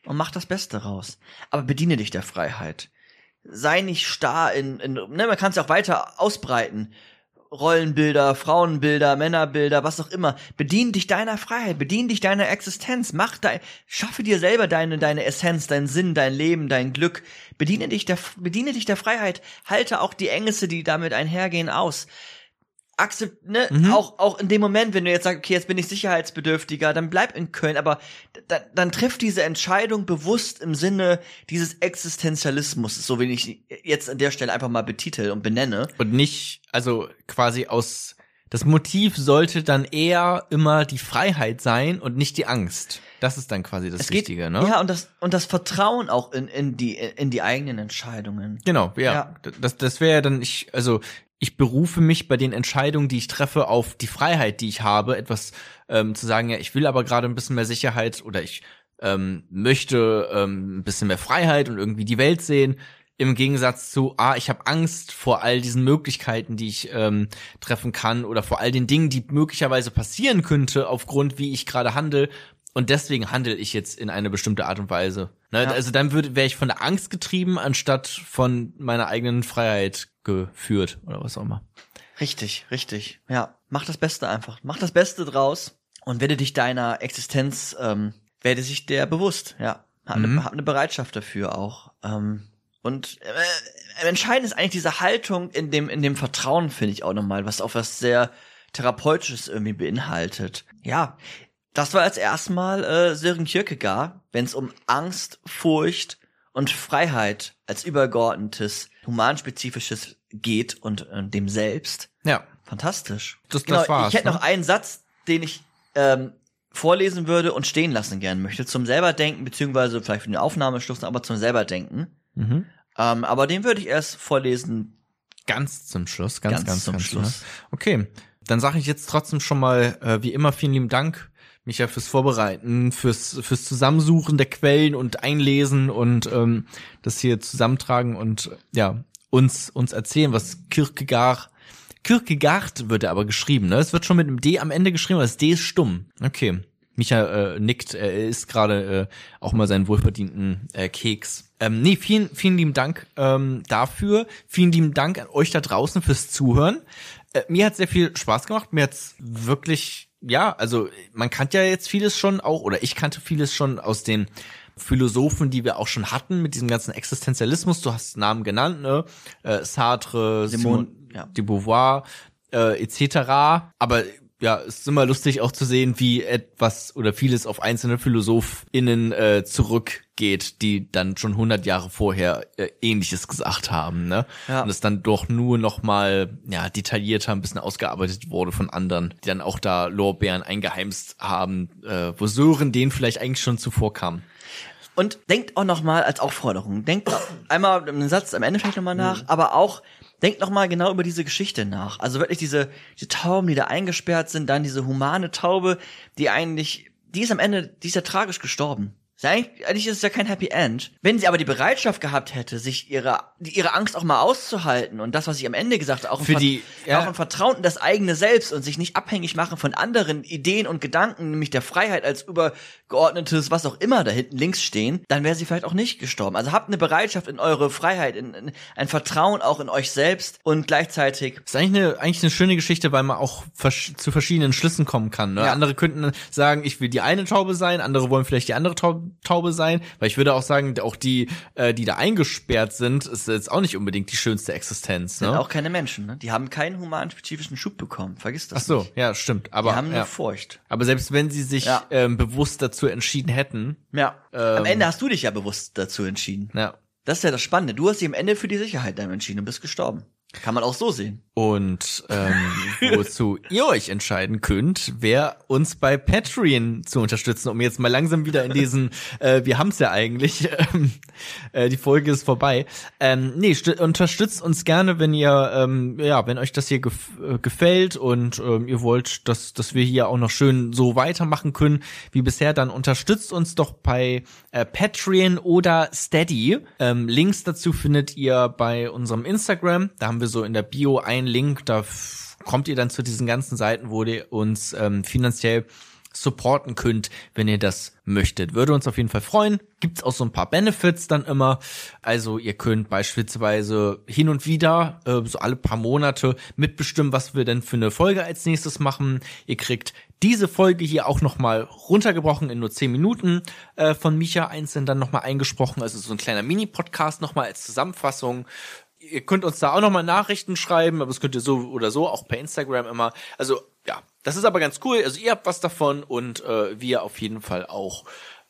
und mach das Beste raus. Aber bediene dich der Freiheit. Sei nicht starr in, in ne, man kann es ja auch weiter ausbreiten. Rollenbilder, Frauenbilder, Männerbilder, was auch immer. Bedien dich deiner Freiheit, bedien dich deiner Existenz, mach dein, schaffe dir selber deine, deine Essenz, deinen Sinn, dein Leben, dein Glück. Bediene dich der, bediene dich der Freiheit. Halte auch die Ängste, die damit einhergehen, aus akzept, ne, mhm. auch, auch in dem Moment, wenn du jetzt sagst, okay, jetzt bin ich sicherheitsbedürftiger, dann bleib in Köln, aber dann, dann trifft diese Entscheidung bewusst im Sinne dieses Existenzialismus, so wie ich jetzt an der Stelle einfach mal betitel und benenne. Und nicht, also quasi aus, das Motiv sollte dann eher immer die Freiheit sein und nicht die Angst. Das ist dann quasi das es Wichtige, geht, ne? Ja, und das, und das Vertrauen auch in, in die, in die eigenen Entscheidungen. Genau, ja. ja. Das, das wäre ja dann, ich, also, ich berufe mich bei den Entscheidungen, die ich treffe, auf die Freiheit, die ich habe, etwas ähm, zu sagen, ja, ich will aber gerade ein bisschen mehr Sicherheit oder ich ähm, möchte ähm, ein bisschen mehr Freiheit und irgendwie die Welt sehen. Im Gegensatz zu, ah, ich habe Angst vor all diesen Möglichkeiten, die ich ähm, treffen kann oder vor all den Dingen, die möglicherweise passieren könnte, aufgrund wie ich gerade handle. Und deswegen handle ich jetzt in eine bestimmte Art und Weise. Ne? Ja. Also dann würde wäre ich von der Angst getrieben, anstatt von meiner eigenen Freiheit geführt oder was auch immer. Richtig, richtig. Ja, mach das Beste einfach. Mach das Beste draus und werde dich deiner Existenz, ähm, werde sich der bewusst. Ja, hab, mhm. eine, hab eine Bereitschaft dafür auch. Ähm, und äh, entscheidend ist eigentlich diese Haltung in dem in dem Vertrauen finde ich auch nochmal, was auch was sehr therapeutisches irgendwie beinhaltet. Ja, das war als erstmal äh, Sören Kierkegaard, wenn es um Angst, Furcht und Freiheit als übergeordnetes, humanspezifisches geht und äh, dem Selbst. Ja. Fantastisch. Das, genau, das war's, ich hätte ne? noch einen Satz, den ich ähm, vorlesen würde und stehen lassen gern möchte, zum selberdenken, beziehungsweise vielleicht für den Aufnahmeschluss, aber zum selberdenken. Mhm. Ähm, aber den würde ich erst vorlesen. Ganz zum Schluss, ganz, ganz, ganz zum ganz, Schluss. Ne? Okay, dann sage ich jetzt trotzdem schon mal, äh, wie immer, vielen lieben Dank Micha, fürs Vorbereiten, fürs, fürs Zusammensuchen der Quellen und Einlesen und ähm, das hier zusammentragen und ja, uns, uns erzählen, was Kierkegaard Kierkegaard wird er aber geschrieben, ne? Es wird schon mit einem D am Ende geschrieben, aber das D ist stumm. Okay. Micha äh, nickt, er isst gerade äh, auch mal seinen wohlverdienten äh, Keks. Ähm, nee, vielen, vielen lieben Dank ähm, dafür. Vielen lieben Dank an euch da draußen fürs Zuhören. Äh, mir hat sehr viel Spaß gemacht. Mir hat's wirklich ja, also man kannte ja jetzt vieles schon auch, oder ich kannte vieles schon aus den Philosophen, die wir auch schon hatten mit diesem ganzen Existenzialismus. Du hast Namen genannt, ne? Äh, Sartre, Simone ja. de Beauvoir, äh, etc. Aber ja, es ist immer lustig auch zu sehen, wie etwas oder vieles auf einzelne PhilosophInnen äh, zurückgeht, die dann schon 100 Jahre vorher äh, Ähnliches gesagt haben, ne? Ja. Und es dann doch nur noch mal ja detaillierter, ein bisschen ausgearbeitet wurde von anderen, die dann auch da Lorbeeren eingeheimst haben, äh, wo Sören denen vielleicht eigentlich schon zuvor kam. Und denkt auch noch mal als Aufforderung, denkt einmal einen Satz am Ende vielleicht noch mal nach, mhm. aber auch Denkt noch mal genau über diese Geschichte nach. Also wirklich diese, diese Tauben, die da eingesperrt sind, dann diese humane Taube, die eigentlich, die ist am Ende, die ist ja tragisch gestorben. Eigentlich, ist es ja kein Happy End. Wenn sie aber die Bereitschaft gehabt hätte, sich ihre, ihre Angst auch mal auszuhalten und das, was ich am Ende gesagt habe, auch, Für die, ja. auch ein Vertrauen in das eigene Selbst und sich nicht abhängig machen von anderen Ideen und Gedanken, nämlich der Freiheit als übergeordnetes, was auch immer da hinten links stehen, dann wäre sie vielleicht auch nicht gestorben. Also habt eine Bereitschaft in eure Freiheit, in, in ein Vertrauen auch in euch selbst und gleichzeitig. Das ist eigentlich eine, eigentlich eine schöne Geschichte, weil man auch vers zu verschiedenen Schlüssen kommen kann. Ne? Ja. Andere könnten sagen, ich will die eine Taube sein, andere wollen vielleicht die andere Taube sein, weil ich würde auch sagen, auch die, äh, die da eingesperrt sind, ist jetzt auch nicht unbedingt die schönste Existenz. Ne? Sind auch keine Menschen, ne? Die haben keinen humanspezifischen Schub bekommen. Vergiss das. Ach so, nicht. ja, stimmt. Aber die haben ja. nur Furcht. Aber selbst wenn sie sich ja. ähm, bewusst dazu entschieden hätten, ja. Ähm, Am Ende hast du dich ja bewusst dazu entschieden. Ja. Das ist ja das Spannende. Du hast dich am Ende für die Sicherheit dann entschieden und bist gestorben. Kann man auch so sehen. Und ähm, wozu ihr euch entscheiden könnt, wer uns bei Patreon zu unterstützen, um jetzt mal langsam wieder in diesen, äh, wir haben es ja eigentlich, ähm, äh, die Folge ist vorbei. Ähm, nee, unterstützt uns gerne, wenn ihr, ähm, ja, wenn euch das hier gef äh, gefällt und ähm, ihr wollt, dass, dass wir hier auch noch schön so weitermachen können wie bisher, dann unterstützt uns doch bei äh, Patreon oder Steady. Ähm, Links dazu findet ihr bei unserem Instagram. Da haben wir so in der Bio einen Link, da kommt ihr dann zu diesen ganzen Seiten, wo ihr uns ähm, finanziell supporten könnt, wenn ihr das möchtet. Würde uns auf jeden Fall freuen. Gibt's auch so ein paar Benefits dann immer. Also ihr könnt beispielsweise hin und wieder, äh, so alle paar Monate, mitbestimmen, was wir denn für eine Folge als nächstes machen. Ihr kriegt diese Folge hier auch nochmal runtergebrochen in nur zehn Minuten äh, von Micha einzeln dann nochmal eingesprochen. Also so ein kleiner Mini-Podcast nochmal als Zusammenfassung ihr könnt uns da auch nochmal Nachrichten schreiben, aber das könnt ihr so oder so, auch per Instagram immer. Also ja, das ist aber ganz cool. Also ihr habt was davon und äh, wir auf jeden Fall auch.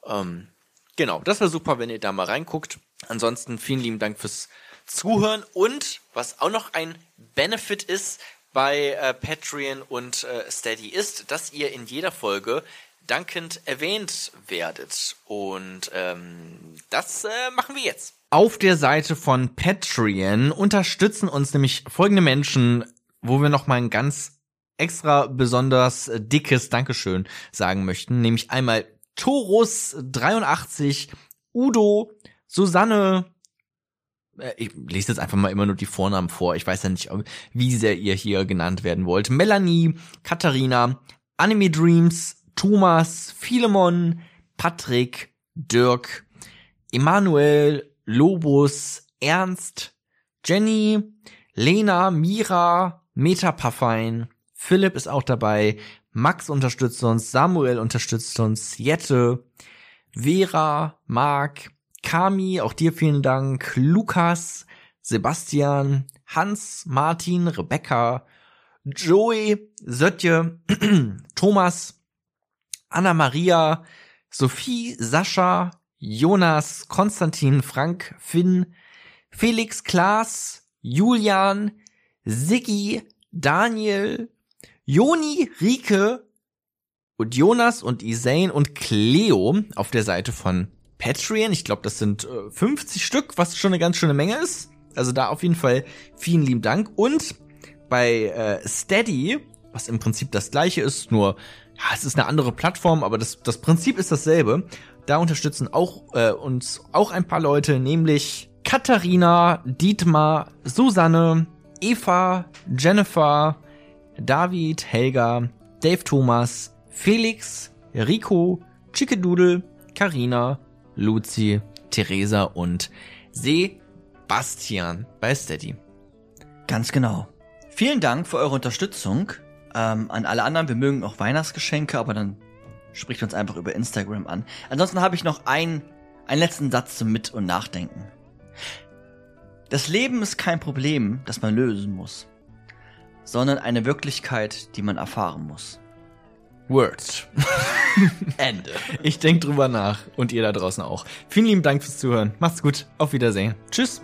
Ähm, genau, das wäre super, wenn ihr da mal reinguckt. Ansonsten vielen lieben Dank fürs Zuhören und was auch noch ein Benefit ist bei äh, Patreon und äh, Steady ist, dass ihr in jeder Folge dankend erwähnt werdet. Und ähm, das äh, machen wir jetzt. Auf der Seite von Patreon unterstützen uns nämlich folgende Menschen, wo wir noch mal ein ganz extra besonders dickes Dankeschön sagen möchten, nämlich einmal Torus 83, Udo, Susanne, äh, ich lese jetzt einfach mal immer nur die Vornamen vor. Ich weiß ja nicht, wie sehr ihr hier genannt werden wollt. Melanie, Katharina, Anime Dreams, Thomas, Philemon, Patrick, Dirk, Emanuel, Lobus, Ernst, Jenny, Lena, Mira, Metapaffein, Philipp ist auch dabei, Max unterstützt uns, Samuel unterstützt uns, Jette, Vera, Marc, Kami, auch dir vielen Dank, Lukas, Sebastian, Hans, Martin, Rebecca, Joey, Sötje, Thomas, Anna-Maria, Sophie, Sascha, Jonas, Konstantin, Frank, Finn, Felix, Klaas, Julian, Siggi, Daniel, Joni, Rike und Jonas und Isane und Cleo auf der Seite von Patreon. Ich glaube, das sind äh, 50 Stück, was schon eine ganz schöne Menge ist. Also da auf jeden Fall vielen lieben Dank. Und bei äh, Steady, was im Prinzip das gleiche ist, nur ja, es ist eine andere Plattform, aber das, das Prinzip ist dasselbe. Da unterstützen auch äh, uns auch ein paar Leute, nämlich Katharina, Dietmar, Susanne, Eva, Jennifer, David, Helga, Dave Thomas, Felix, Rico, Chickedoodle, Karina, Luzi, Theresa und Sebastian bei Steady. Ganz genau. Vielen Dank für eure Unterstützung Ähm, an alle anderen, wir mögen auch Weihnachtsgeschenke, aber dann spricht uns einfach über Instagram an. Ansonsten habe ich noch ein, einen letzten Satz zum Mit- und Nachdenken. Das Leben ist kein Problem, das man lösen muss, sondern eine Wirklichkeit, die man erfahren muss. Words. Ende. Ich denke drüber nach und ihr da draußen auch. Vielen lieben Dank fürs Zuhören. Macht's gut. Auf Wiedersehen. Tschüss.